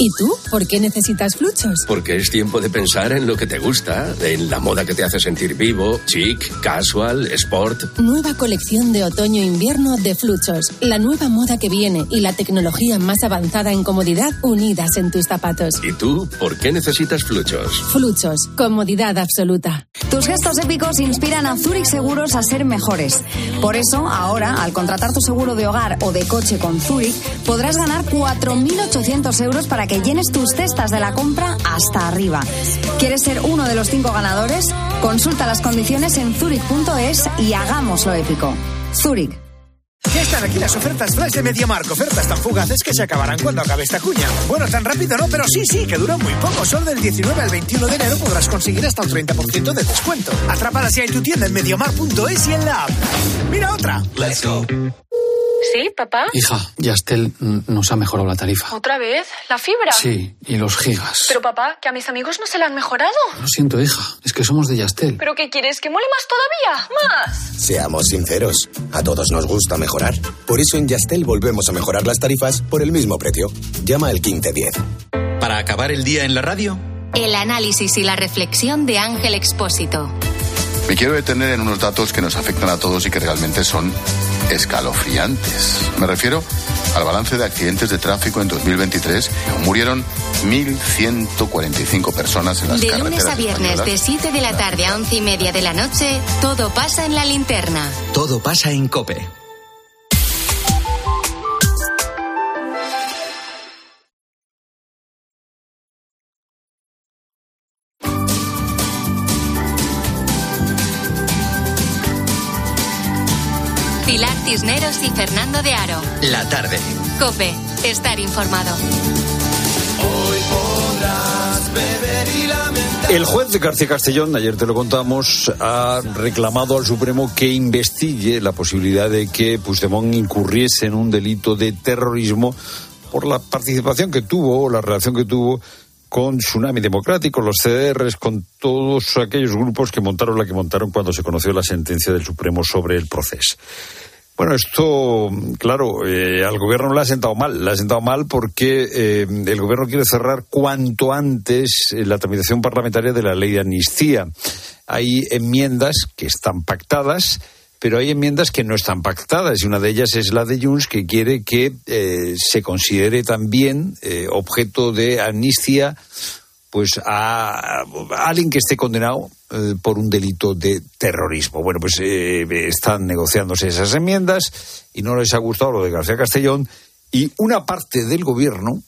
¿Y tú? ¿Por qué necesitas fluchos? Porque es tiempo de pensar en lo que te gusta, en la moda que te hace sentir vivo, chic, casual, sport. Nueva colección de otoño-invierno de Fluchos. La nueva moda que viene y la tecnología más avanzada en comodidad unidas en tus zapatos. ¿Y tú? ¿Por qué necesitas fluchos? Fluchos. Comodidad absoluta. Tus gestos épicos inspiran a Zurich Seguros a ser mejores. Por eso, ahora, al contratar tu seguro de hogar o de coche con Zurich, podrás ganar 4.800 euros para que llenes tus cestas de la compra hasta arriba. ¿Quieres ser uno de los cinco ganadores? Consulta las condiciones en zurich.es y hagámoslo épico. Zurich. Ya están aquí las ofertas flash de MediaMark. Ofertas tan fugaces que se acabarán cuando acabe esta cuña. Bueno, tan rápido no, pero sí, sí, que duran muy poco. Solo del 19 al 21 de enero podrás conseguir hasta un 30% de descuento. Atrápalas ya en tu tienda en MediaMark.es y en la app. ¡Mira otra! Let's go. ¿Sí, papá? Hija, Yastel nos ha mejorado la tarifa. ¿Otra vez? ¿La fibra? Sí, y los gigas. Pero papá, que a mis amigos no se la han mejorado. Lo siento, hija, es que somos de Yastel. ¿Pero qué quieres? ¿Que mole más todavía? ¿Más? Seamos sinceros, a todos nos gusta mejorar. Por eso en Yastel volvemos a mejorar las tarifas por el mismo precio. Llama al 1510. Para acabar el día en la radio, El análisis y la reflexión de Ángel Expósito. Me quiero detener en unos datos que nos afectan a todos y que realmente son escalofriantes. Me refiero al balance de accidentes de tráfico en 2023. Murieron 1.145 personas en las De carreteras lunes a viernes, españolas. de 7 de la tarde a 11 y media de la noche, todo pasa en la linterna. todo pasa en Cope. Pilar Cisneros y Fernando de Aro. La tarde. Cope, estar informado. El juez de García Castellón, ayer te lo contamos, ha reclamado al Supremo que investigue la posibilidad de que Puigdemont incurriese en un delito de terrorismo por la participación que tuvo, o la relación que tuvo con Tsunami Democrático, los CDRs, con todos aquellos grupos que montaron la que montaron cuando se conoció la sentencia del Supremo sobre el proceso. Bueno, esto, claro, eh, al gobierno le ha sentado mal. Le ha sentado mal porque eh, el gobierno quiere cerrar cuanto antes eh, la tramitación parlamentaria de la ley de amnistía. Hay enmiendas que están pactadas, pero hay enmiendas que no están pactadas y una de ellas es la de Junts que quiere que eh, se considere también eh, objeto de amnistía pues a, alguien que esté condenado eh, por un delito de terrorismo. Bueno, pues están negociándose esas enmiendas y no les ha gustado lo de García Castellón y una parte del gobierno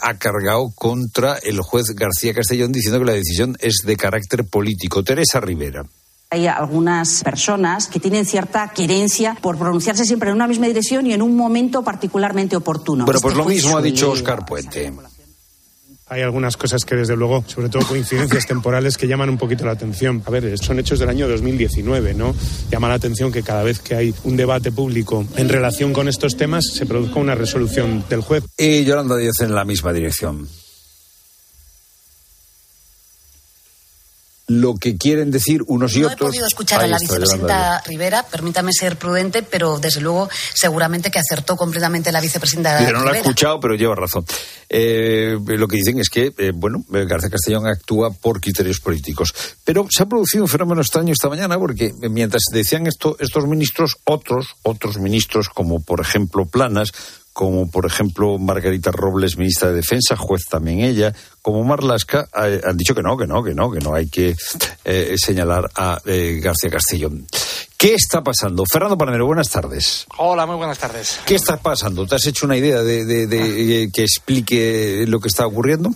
ha cargado contra el juez García Castellón diciendo que la decisión es de carácter político. Teresa Rivera. Hay algunas personas que tienen cierta querencia por pronunciarse siempre en una misma dirección y en un momento particularmente oportuno. Bueno, pues Este lo mismo ha dicho. Oscar Puente. Hay algunas cosas que desde luego, sobre todo coincidencias temporales, que llaman un poquito la atención. A ver, son hechos del año 2019, ¿no? Llama la atención que cada vez que hay un debate público en relación con estos temas se produzca una resolución del juez. Y Yolanda Díaz en la misma dirección. Lo que quieren decir unos y no otros. No he podido escuchar Ahí a la vicepresidenta. Rivera, permítame ser prudente, pero desde luego seguramente que acertó completamente la vicepresidenta Dice, no lo he Rivera. escuchado, pero lleva razón. Eh, lo que dicen es que, eh, bueno, García Castellón actúa por criterios políticos. Pero se ha producido un fenómeno extraño esta mañana porque mientras decían esto, estos ministros, otros, otros ministros, como por ejemplo Planas, como por ejemplo Margarita Robles, ministra de Defensa, juez también ella, como Marlasca, eh, han dicho que no, que no, que no, que no hay que eh, señalar a eh, García Castellón. ¿Qué está pasando? Fernando Panero, buenas tardes. Hola, muy buenas tardes. ¿Qué está pasando? ¿Te has hecho una idea de, de- de, eh, que explique lo que está ocurriendo?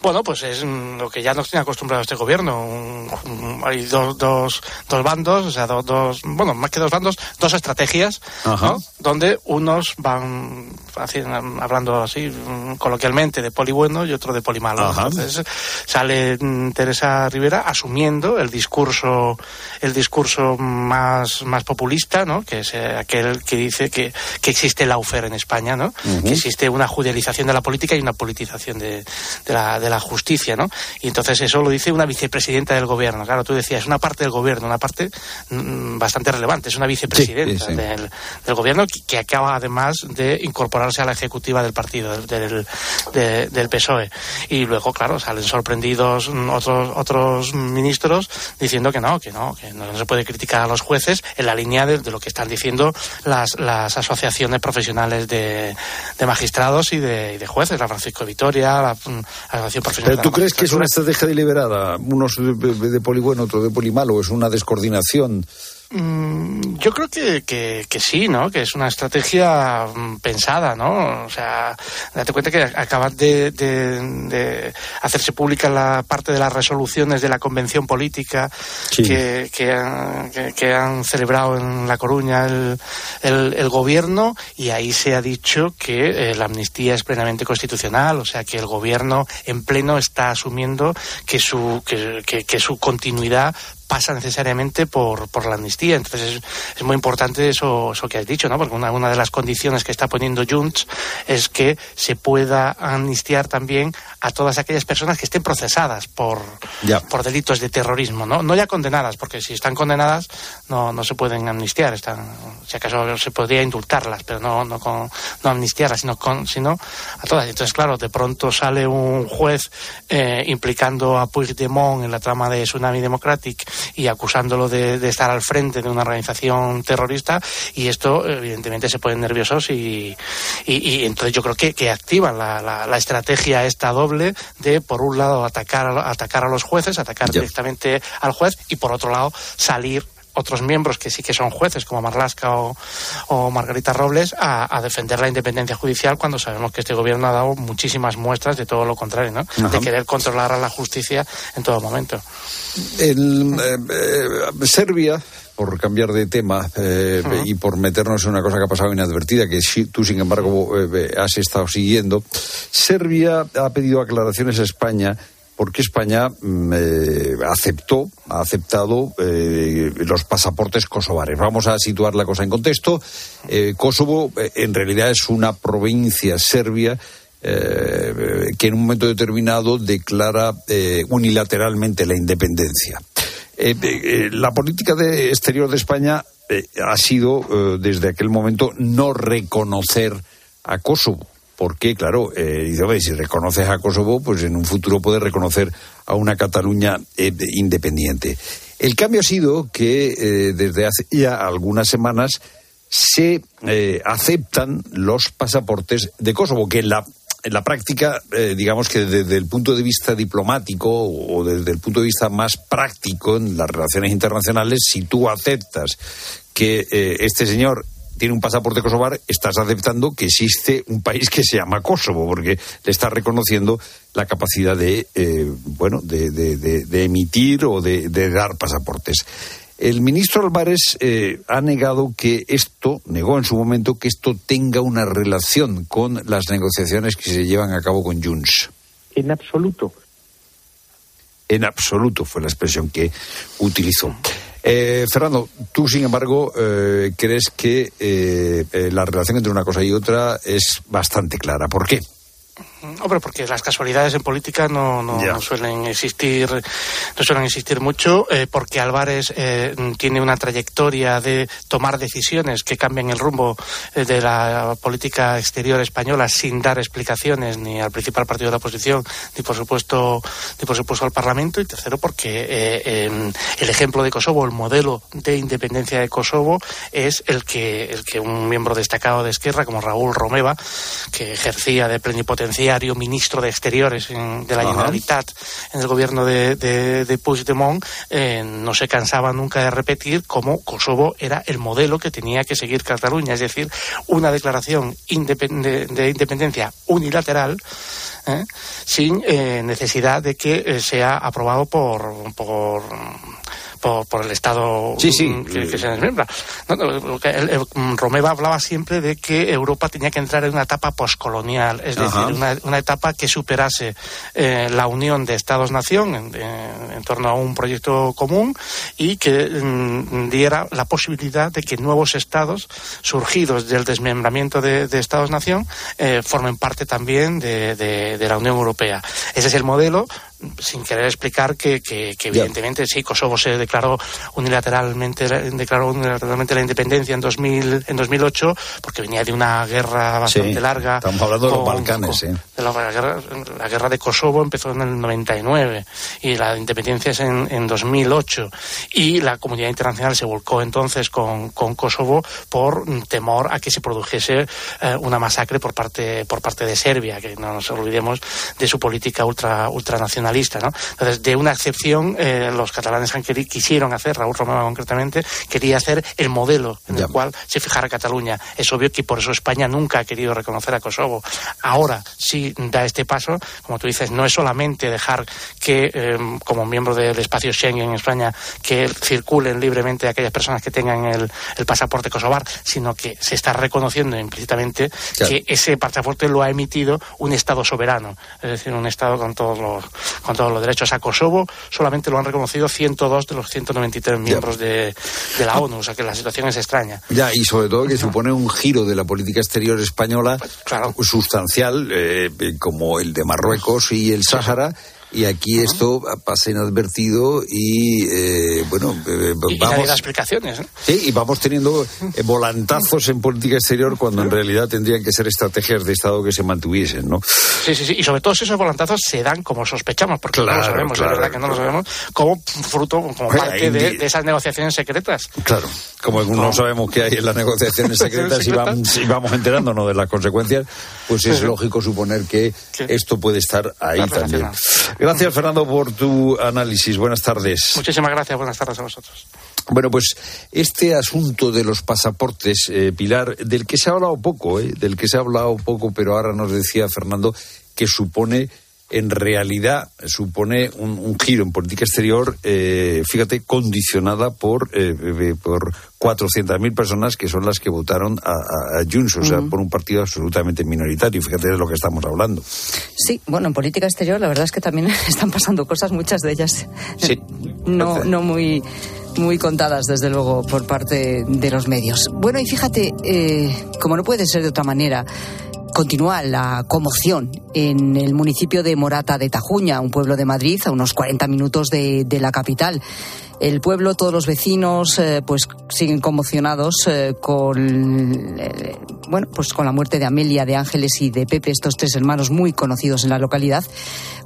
Bueno, pues es mm, lo que ya nos tiene acostumbrado este gobierno. Un- un- hay dos, dos, dos bandos, o sea, do- dos, bueno, más que dos bandos, dos estrategias. ¿no? donde unos van haciendo- hablando así mm, coloquialmente de poli bueno y otro de poli malo. Ajá. Entonces sale mm, Teresa Rivera asumiendo el discurso, el discurso más, más populista, ¿no? que es eh, aquel que dice que, que existe el lawfare en España, ¿no? Que existe una judicialización de la política y una politización de, de la, de la justicia, ¿no? Y entonces eso lo dice una vicepresidenta del gobierno. Claro, tú decías, una parte del gobierno, una parte mm, bastante relevante, es una vicepresidenta Sí, sí, sí. Del, del gobierno que, que acaba además de incorporarse a la ejecutiva del partido, del, del, de- del PSOE. E. Y luego, claro, salen sorprendidos mm, otros, otros ministros diciendo que no, que no, que no se puede criticar a los jueces en la línea de, de lo que están diciendo las, las asociaciones profesionales de, de magistrados y de, y de jueces, la Francisco Vitoria, la, mm, la Profesional. ¿Pero tú crees que es una estrategia deliberada? Unos de, de, de poli bueno, otro de poli malo, es una descoordinación? Mm, Yo creo que, que, que sí, ¿no? Que es una estrategia mm, pensada, ¿no? O sea, date cuenta que acaban de, de- de hacerse pública la parte de las resoluciones de la convención política Sí. que, que, han, que- que han celebrado en La Coruña el, el, el gobierno y ahí se ha dicho que eh, la amnistía es plenamente constitucional, o sea que el gobierno en pleno está asumiendo que su, que su continuidad pasa necesariamente por, por la amnistía. Entonces es, es muy importante eso, eso que has dicho, ¿no? Porque una, una de las condiciones que está poniendo Junts es que se pueda amnistiar también a todas aquellas personas que estén procesadas por, Ya. por delitos de terrorismo, ¿no? No ya condenadas, porque si están condenadas no, no se pueden amnistiar, están, si acaso se podría indultarlas, pero no, no, con, no amnistiarlas, sino, con, sino a todas. Entonces, claro, de pronto sale un juez eh, implicando a Puigdemont en la trama de Tsunami Democratic y acusándolo de, de estar al frente de una organización terrorista y esto evidentemente se ponen nerviosos y, y, y entonces yo creo que, que activan la, la, la estrategia esta doble de por un lado atacar a, atacar a los jueces, atacar Ya. directamente al juez y por otro lado salir otros miembros que sí que son jueces, como Marlasca o, o Margarita Robles, a, a defender la independencia judicial cuando sabemos que este gobierno ha dado muchísimas muestras de todo lo contrario, ¿no? Ajá. De querer controlar a la justicia en todo momento. Eh, eh, Serbia, por cambiar de tema eh, y por meternos en una cosa que ha pasado inadvertida, que tú, sin embargo, eh, has estado siguiendo, Serbia ha pedido aclaraciones a España porque España mm, eh, aceptó, ha aceptado eh, los pasaportes kosovares. Vamos a situar la cosa en contexto. Eh, Kosovo en realidad es una provincia serbia que en un momento determinado declara unilateralmente la independencia. La política de exterior de España ha sido desde aquel momento no reconocer a Kosovo. Porque, claro, eh, dice, "Hombre, si reconoces a Kosovo, pues en un futuro puedes reconocer a una Cataluña eh, independiente. El cambio ha sido que eh, desde hace ya algunas semanas se eh, aceptan los pasaportes de Kosovo, que en la, en la práctica, eh, digamos que desde el punto de vista diplomático o desde el punto de vista más práctico en las relaciones internacionales, si tú aceptas que este señor tiene un pasaporte kosovar, estás aceptando que existe un país que se llama Kosovo, porque le estás reconociendo la capacidad de, eh, bueno, de, de- de- de emitir o de, de dar pasaportes. El ministro Álvarez eh, ha negado que esto, negó en su momento que esto tenga una relación con las negociaciones que se llevan a cabo con Junts. En absoluto. En absoluto fue la expresión que utilizó. Eh, Fernando, tú, sin embargo, eh, crees que eh, eh, la relación entre una cosa y otra es bastante clara. ¿Por qué? Hombre, porque las casualidades en política no, no, no suelen existir, no suelen existir mucho, eh, porque Álvarez eh, tiene una trayectoria de tomar decisiones que cambian el rumbo eh, de la política exterior española sin dar explicaciones ni al principal partido de la oposición ni por supuesto ni por supuesto al Parlamento y tercero porque em, el ejemplo de Kosovo, el modelo de independencia de Kosovo es el que el que un miembro destacado de Esquerra como Raúl Romeva que ejercía de ministro de Exteriores de la Generalitat en el gobierno de, de, Puigdemont, eh, no se cansaba nunca de repetir cómo Kosovo era el modelo que tenía que seguir Cataluña, es decir, una declaración de, independencia unilateral ¿eh? sin eh, necesidad de que sea aprobado por, por por, el Estado sí, sí. Que, se desmembra. Romeva hablaba siempre de que Europa tenía que entrar en una etapa poscolonial, es decir, una, etapa que superase eh, la unión de Estados-nación en, torno a un proyecto común y que mm, diera la posibilidad de que nuevos Estados surgidos del desmembramiento de, Estados-nación eh, formen parte también de, de la Unión Europea. Ese es el modelo sin querer explicar que, que, evidentemente sí, Kosovo se declaró unilateralmente, declaró unilateralmente la independencia en, 2000, en 2008 porque venía de una guerra bastante larga. Estamos hablando de los Balcanes, la, guerra, la, guerra, de Kosovo empezó en el 99 y la independencia es en, en 2008 y la comunidad internacional se volcó entonces con, con Kosovo por temor a que se produjese eh, una masacre por parte, por parte de Serbia, que no nos olvidemos de su política ultra, ultranacional ¿no? Entonces, de una excepción, eh, los catalanes han quisieron hacer, Raúl Romero concretamente, quería hacer el modelo en el cual se fijara Cataluña. Es obvio que por eso España nunca ha querido reconocer a Kosovo. Ahora sí da este paso, como tú dices, no es solamente dejar que, em, como miembro del espacio Schengen en España, que circulen libremente aquellas personas que tengan el, pasaporte kosovar, sino que se está reconociendo implícitamente que ese pasaporte lo ha emitido un Estado soberano, es decir, un Estado con todos los, con todos los derechos. A Kosovo solamente lo han reconocido 102 de los 193 miembros de, la ONU, o sea que la situación es extraña. Ya, y sobre todo que supone un giro de la política exterior española sustancial, eh, como el de Marruecos y el Sáhara y aquí esto pasa inadvertido y eh, bueno eh, vamos y explicaciones sí y vamos teniendo eh, volantazos en política exterior cuando en realidad tendrían que ser estrategias de estado que se mantuviesen no sí sí sí. Y sobre todo esos volantazos se dan como sospechamos porque no lo sabemos es verdad que no lo sabemos como fruto como parte de, esas negociaciones secretas. Claro como no, sabemos qué hay en las negociaciones secretas y vamos, y vamos enterándonos de las consecuencias pues es lógico suponer que esto puede estar ahí también Gracias, Fernando, por tu análisis. Buenas tardes. Muchísimas gracias. Buenas tardes a vosotros. Bueno, pues este asunto de los pasaportes, eh, Pilar, del que se ha hablado poco, eh, del que se ha hablado poco, pero ahora nos decía Fernando que supone en realidad supone un, giro en política exterior, eh, fíjate, condicionada por, eh, eh por 400.000 personas que son las que votaron a, a, Junts, o sea, por un partido absolutamente minoritario. Fíjate de lo que estamos hablando. Sí, bueno, en política exterior la verdad es que también están pasando cosas, muchas de ellas no, no muy muy contadas, desde luego, por parte de los medios. Bueno, y fíjate, eh, como no puede ser de otra manera, Continúa la conmoción en el municipio de Morata de Tajuña, un pueblo de Madrid, a unos 40 minutos de, de la capital. El pueblo, todos los vecinos, eh, pues siguen conmocionados eh, con, eh, bueno, pues con la muerte de Amelia, de Ángeles y de Pepe, estos tres hermanos muy conocidos en la localidad,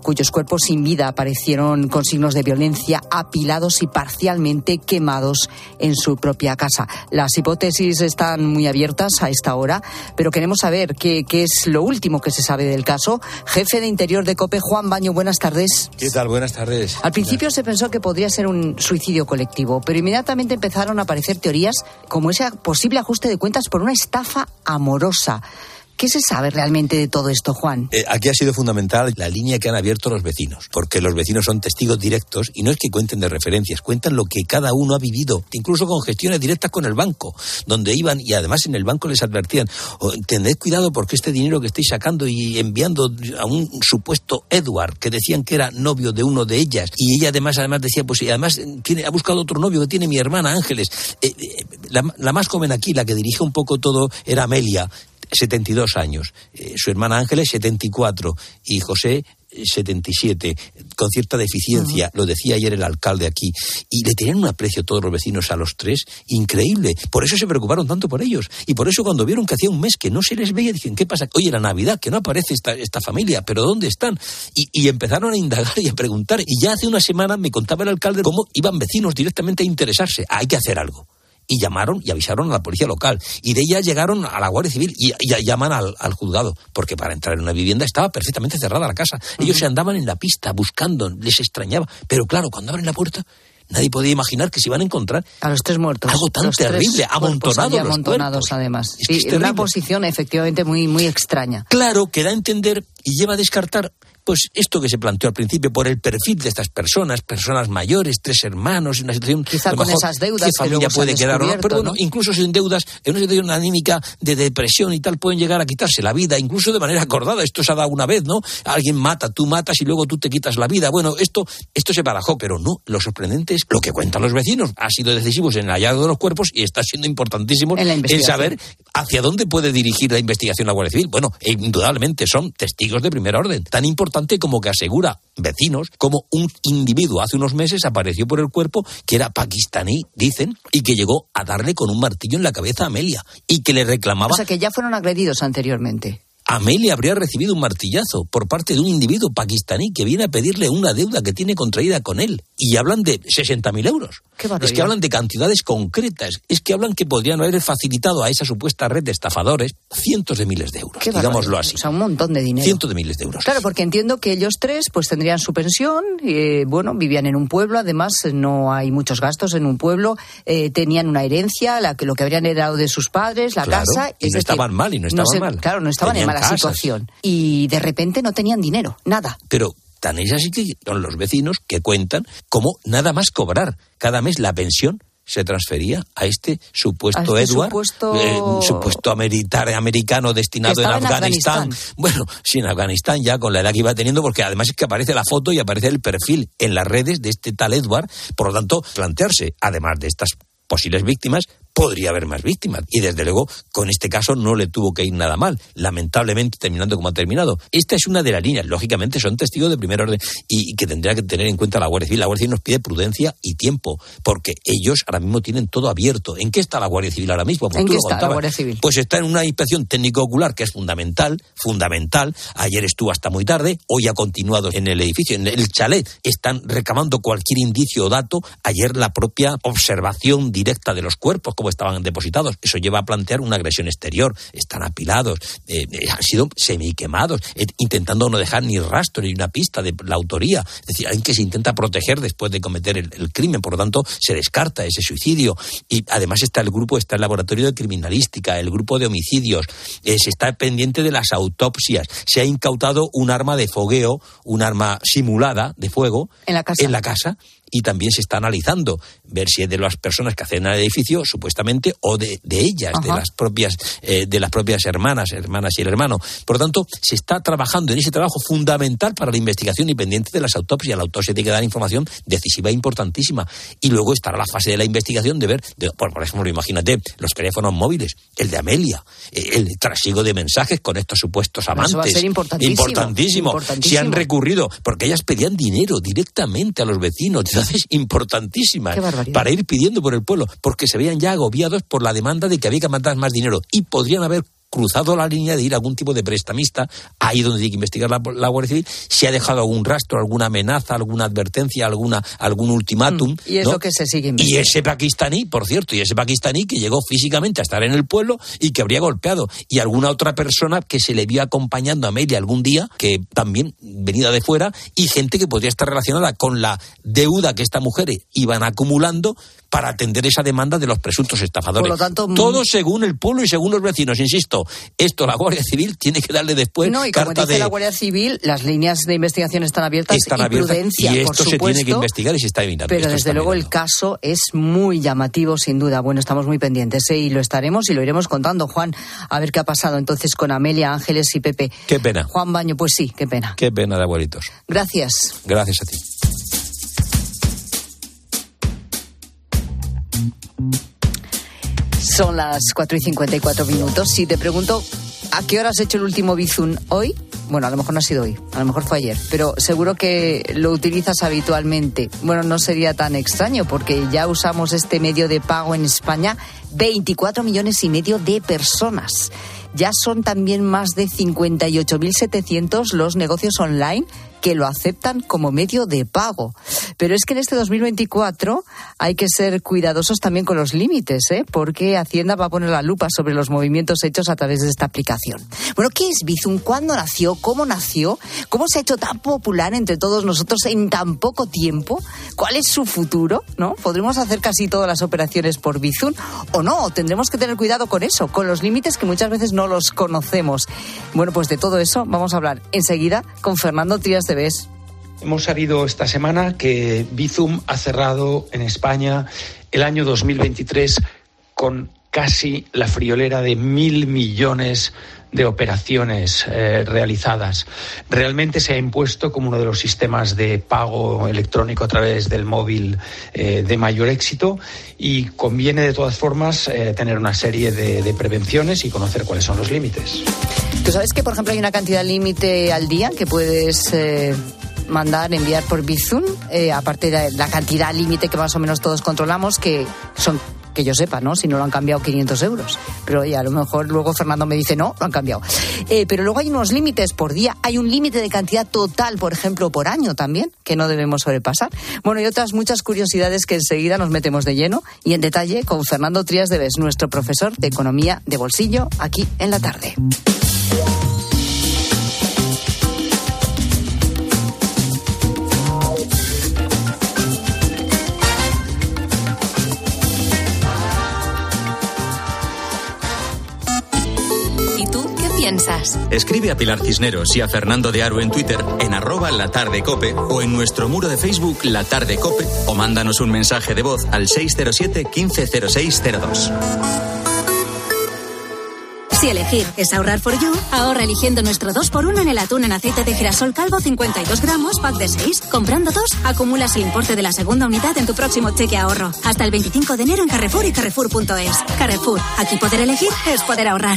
cuyos cuerpos sin vida aparecieron con signos de violencia, apilados y parcialmente quemados en su propia casa. Las hipótesis están muy abiertas a esta hora, pero queremos saber qué, qué es lo último que se sabe del caso. Jefe de Interior de COPE, Juan Baño, buenas tardes. ¿Qué tal? Buenas tardes. Al principio se pensó que podría ser un suicidio colectivo, pero inmediatamente empezaron a aparecer teorías como ese posible ajuste de cuentas por una estafa amorosa. ¿Qué se sabe realmente de todo esto, Juan? Eh, aquí ha sido fundamental la línea que han abierto los vecinos, porque los vecinos son testigos directos y no es que cuenten de referencias, cuentan lo que cada uno ha vivido, incluso con gestiones directas con el banco, donde iban y además en el banco les advertían, oh, tened cuidado porque este dinero que estáis sacando y enviando a un supuesto Edward, que decían que era novio de uno de ellas, y ella además además decía, pues y además tiene, ha buscado otro novio que tiene mi hermana Ángeles. Eh, eh, la, la más joven aquí, la que dirige un poco todo, era Amelia, 72 años. Eh, su hermana Ángeles, 74. Y José, 77, con cierta deficiencia, lo decía ayer el alcalde aquí, y le tenían un aprecio todos los vecinos a los tres, increíble. Por eso se preocuparon tanto por ellos. Y por eso cuando vieron que hacía un mes que no se les veía, dijeron, ¿qué pasa? Oye, la Navidad, que no aparece esta, esta familia, pero ¿dónde están? Y, y empezaron a indagar y a preguntar. Y ya hace una semana me contaba el alcalde cómo iban vecinos directamente a interesarse. Hay que hacer algo y llamaron y avisaron a la policía local. Y de ella llegaron a la Guardia Civil y, y llaman al, al, juzgado, porque para entrar en una vivienda estaba perfectamente cerrada la casa. Ellos se andaban en la pista buscando, les extrañaba. Pero claro, cuando abren la puerta, nadie podía imaginar que se iban a encontrar a los tres muertos algo tan los terrible amontonados amontonados además es que una posición efectivamente muy muy extraña claro que da a entender y lleva a descartar pues esto que se planteó al principio por el perfil de estas personas, personas mayores, tres hermanos, en una situación quizá con esas deudas qué familia que puede quedar o no, pero bueno, ¿no? incluso sin deudas, en una situación anímica de depresión y tal pueden llegar a quitarse la vida, incluso de manera acordada, esto se ha dado una vez, ¿no? Alguien mata, tú matas y luego tú te quitas la vida. Bueno, esto esto se barajó, pero no, lo sorprendente es lo que cuentan los vecinos, ha sido decisivo en el hallazgo de los cuerpos y está siendo importantísimo en, en saber hacia dónde puede dirigir la investigación la Guardia Civil. Bueno, e indudablemente son testigos de primer orden, tan importante como que asegura vecinos como un individuo hace unos meses apareció por el cuerpo que era pakistaní, dicen, y que llegó a darle con un martillo en la cabeza a Amelia y que le reclamaba. O sea que ya fueron agredidos anteriormente. Amelia habría recibido un martillazo por parte de un individuo pakistaní que viene a pedirle una deuda que tiene contraída con él. Y hablan de 60.000 euros. es que hablan de cantidades concretas. Es que hablan que podrían haber facilitado a esa supuesta red de estafadores cientos de miles de euros. digámoslo así. O sea, un montón de dinero. Cientos de miles de euros. Claro, porque entiendo que ellos tres pues tendrían su pensión. Eh, bueno, vivían en un pueblo. Además, no hay muchos gastos en un pueblo. Eh, tenían una herencia, la que, lo que habrían heredado de sus padres, la claro, casa. Y no estaban mal, y no estaban no mal. Claro, no estaban Tenían en mala casas. situación. Y de repente no tenían dinero, nada. Pero tan es así que son los vecinos que cuentan cómo nada más cobrar cada mes la pensión se transfería a este supuesto A este Edward, supuesto- eh, supuesto militar americano destinado en estaba en Afganistán. Afganistán. Bueno, sí, en Afganistán ya con la edad que iba teniendo, porque además es que aparece la foto y aparece el perfil en las redes de este tal Edward. Por lo tanto, plantearse, además de estas posibles víctimas, podría haber más víctimas. Y desde luego, con este caso no le tuvo que ir nada mal, lamentablemente terminando como ha terminado. Esta es una de las líneas, lógicamente son testigos de primer orden y, y que tendrá que tener en cuenta la Guardia Civil. La Guardia Civil nos pide prudencia y tiempo, porque ellos ahora mismo tienen todo abierto. ¿En qué está la Guardia Civil ahora mismo? Pues ¿En qué está la. Guardia Civil? Pues está en una inspección técnico-ocular que es fundamental, fundamental. Ayer estuvo hasta muy tarde, hoy ha continuado en el edificio, en el chalet. Están reclamando cualquier indicio o dato. Ayer la propia observación directa de los cuerpos, como estaban depositados, eso lleva a plantear una agresión exterior. Están apilados, eh, eh, han sido semiquemados, eh, intentando no dejar ni rastro ni una pista de la autoría. Es decir, alguien que se intenta proteger después de cometer el, el crimen, por lo tanto, se descarta ese suicidio. Y además está el grupo, está el laboratorio de criminalística, el grupo de homicidios, eh, se está pendiente de las autopsias, se ha incautado un arma de fogueo, un arma simulada de fuego En la casa. en la casa y también se está analizando ver si es de las personas que hacen el edificio supuestamente o de, de ellas de las propias eh, de las propias hermanas hermanas y el hermano. Por lo tanto se está trabajando en ese trabajo fundamental para la investigación y pendiente de las autopsias. La autopsia tiene que dar información decisiva e importantísima. Y luego estará la fase de la investigación de ver de- por, por ejemplo imagínate los teléfonos móviles el de Amelia eh, el trasiego de mensajes con estos supuestos Eso amantes va a ser importantísimo, importantísimo. importantísimo. si han recurrido porque ellas pedían dinero directamente a los vecinos importantísimas barbaridad. para ir pidiendo por el pueblo porque se veían ya agobiados por la demanda de que había que mandar más dinero y podrían haber cruzado la línea de ir a algún tipo de prestamista, ahí donde tiene que investigar la, la Guardia Civil, si ha dejado algún rastro, alguna amenaza, alguna advertencia, alguna, algún ultimátum. Mm, Y es ¿no? lo que se sigue Y ese pakistaní, por cierto, y ese pakistaní que llegó físicamente a estar en el pueblo y que habría golpeado. Y alguna otra persona que se le vio acompañando a Amelia algún día, que también venida de fuera, y gente que podría estar relacionada con la deuda que estas mujeres iban acumulando para atender esa demanda de los presuntos estafadores. Por lo tanto, mm- Todo según el pueblo y según los vecinos, insisto. Esto la Guardia Civil tiene que darle después No, y como carta dice de... la Guardia Civil, las líneas de investigación están abiertas están y abiertas prudencia, y por esto se supuesto. tiene que investigar y se está mirando. Pero se desde luego el caso es muy llamativo, sin duda. Bueno, estamos muy pendientes ¿eh? y lo estaremos y lo iremos contando, Juan, a ver qué ha pasado entonces con Amelia, Ángeles y Pepe. Qué pena, Juan Baño, pues sí, qué pena. qué pena de abuelitos. Gracias. Gracias a ti. Son las 4 y 54 minutos. Si te pregunto, ¿A qué hora has hecho el último Bizum? ¿Hoy? Bueno, a lo mejor no ha sido hoy, a lo mejor fue ayer, pero seguro que lo utilizas habitualmente. Bueno, no sería tan extraño porque ya usamos este medio de pago en España 24 millones y medio de personas. Ya son también más de 58.700 los negocios online que lo aceptan como medio de pago. Pero es que en este 2024 hay que ser cuidadosos también con los límites, ¿eh? porque Hacienda va a poner la lupa sobre los movimientos hechos a través de esta aplicación. Bueno, ¿qué es Bizum? ¿Cuándo nació? ¿Cómo nació? ¿Cómo se ha hecho tan popular entre todos nosotros en tan poco tiempo? ¿Cuál es su futuro? ¿No? ¿Podremos hacer casi todas las operaciones por Bizum o no? ¿Tendremos que tener cuidado con eso, con los límites que muchas veces no los conocemos? Bueno, pues de todo eso vamos a hablar enseguida con Fernando Trías de Hemos sabido esta semana que Bizum ha cerrado en España el año 2023 con casi la friolera de mil millones de operaciones eh, realizadas. Realmente se ha impuesto como uno de los sistemas de pago electrónico a través del móvil eh, de mayor éxito y conviene de todas formas eh, tener una serie de, de, prevenciones y conocer cuáles son los límites. Tú sabes que, por ejemplo, hay una cantidad límite al día que puedes mandar, enviar por Bizum, aparte de la cantidad límite que más o menos todos controlamos, que son que yo sepa, ¿no? Si no lo han cambiado 500 euros. Pero oye, a lo mejor luego Fernando me dice, no, lo han cambiado. Eh, pero luego hay unos límites por día, hay un límite de cantidad total, por ejemplo, por año también, que no debemos sobrepasar. Bueno, y otras muchas curiosidades que enseguida nos metemos de lleno y en detalle con Fernando Trías de Bes, nuestro profesor de Economía de Bolsillo, aquí en la tarde. Escribe a Pilar Cisneros y a Fernando de Aro en Twitter en arroba la tarde cope o en nuestro muro de Facebook La Tarde Cope o mándanos un mensaje de voz al 607 150602. Si elegir es ahorrar for you, ahorra eligiendo nuestro 2x1 en el atún en aceite de girasol calvo 52 gramos, pack de 6. Comprando dos, acumulas el importe de la segunda unidad en tu próximo cheque ahorro. Hasta el 25 de enero en Carrefour y Carrefour.es. Carrefour, aquí poder elegir es poder ahorrar.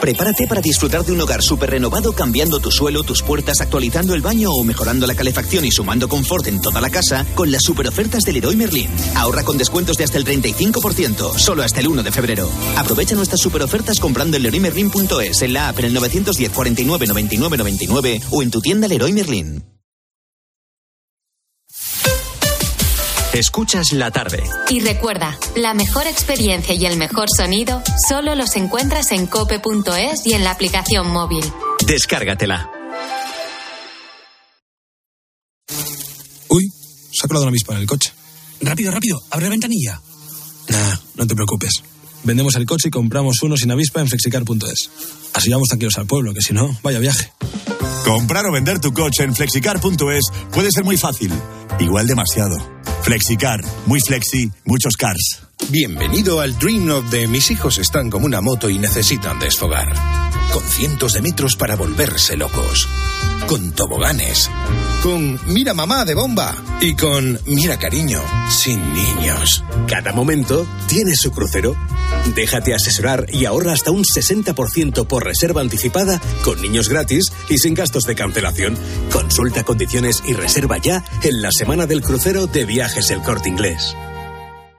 Prepárate para disfrutar de un hogar súper renovado cambiando tu suelo, tus puertas, actualizando el baño o mejorando la calefacción y sumando confort en toda la casa con las super ofertas del Leroy Merlin. Ahorra con descuentos de hasta el 35%, solo hasta el 1 de febrero. Aprovecha nuestras super ofertas comprando en leroymerlin.es, en la app en el 910 49 99 99 o en tu tienda Leroy Merlin. Escuchas la tarde. Y recuerda, la mejor experiencia y el mejor sonido solo los encuentras en cope.es y en la aplicación móvil. Descárgatela. Uy, se ha colado una avispa en el coche. Rápido, rápido, abre la ventanilla. Nah, no te preocupes. Vendemos el coche y compramos uno sin avispa en flexicar.es. Así vamos tranquilos al pueblo, que si no, vaya viaje. Comprar o vender tu coche en flexicar.es puede ser muy fácil. Igual demasiado. Flexicar, muy flexi, muchos cars. Bienvenido al Dream of de mis hijos están como una moto y necesitan desfogar. Con cientos de metros para volverse locos. Con toboganes. Con mira mamá de bomba. Y con mira cariño, sin niños. Cada momento tiene su crucero. Déjate asesorar y ahorra hasta un 60% por reserva anticipada con niños gratis y sin gastos de cancelación. Consulta condiciones y reserva ya en la semana del crucero de viajes El Corte Inglés.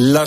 Las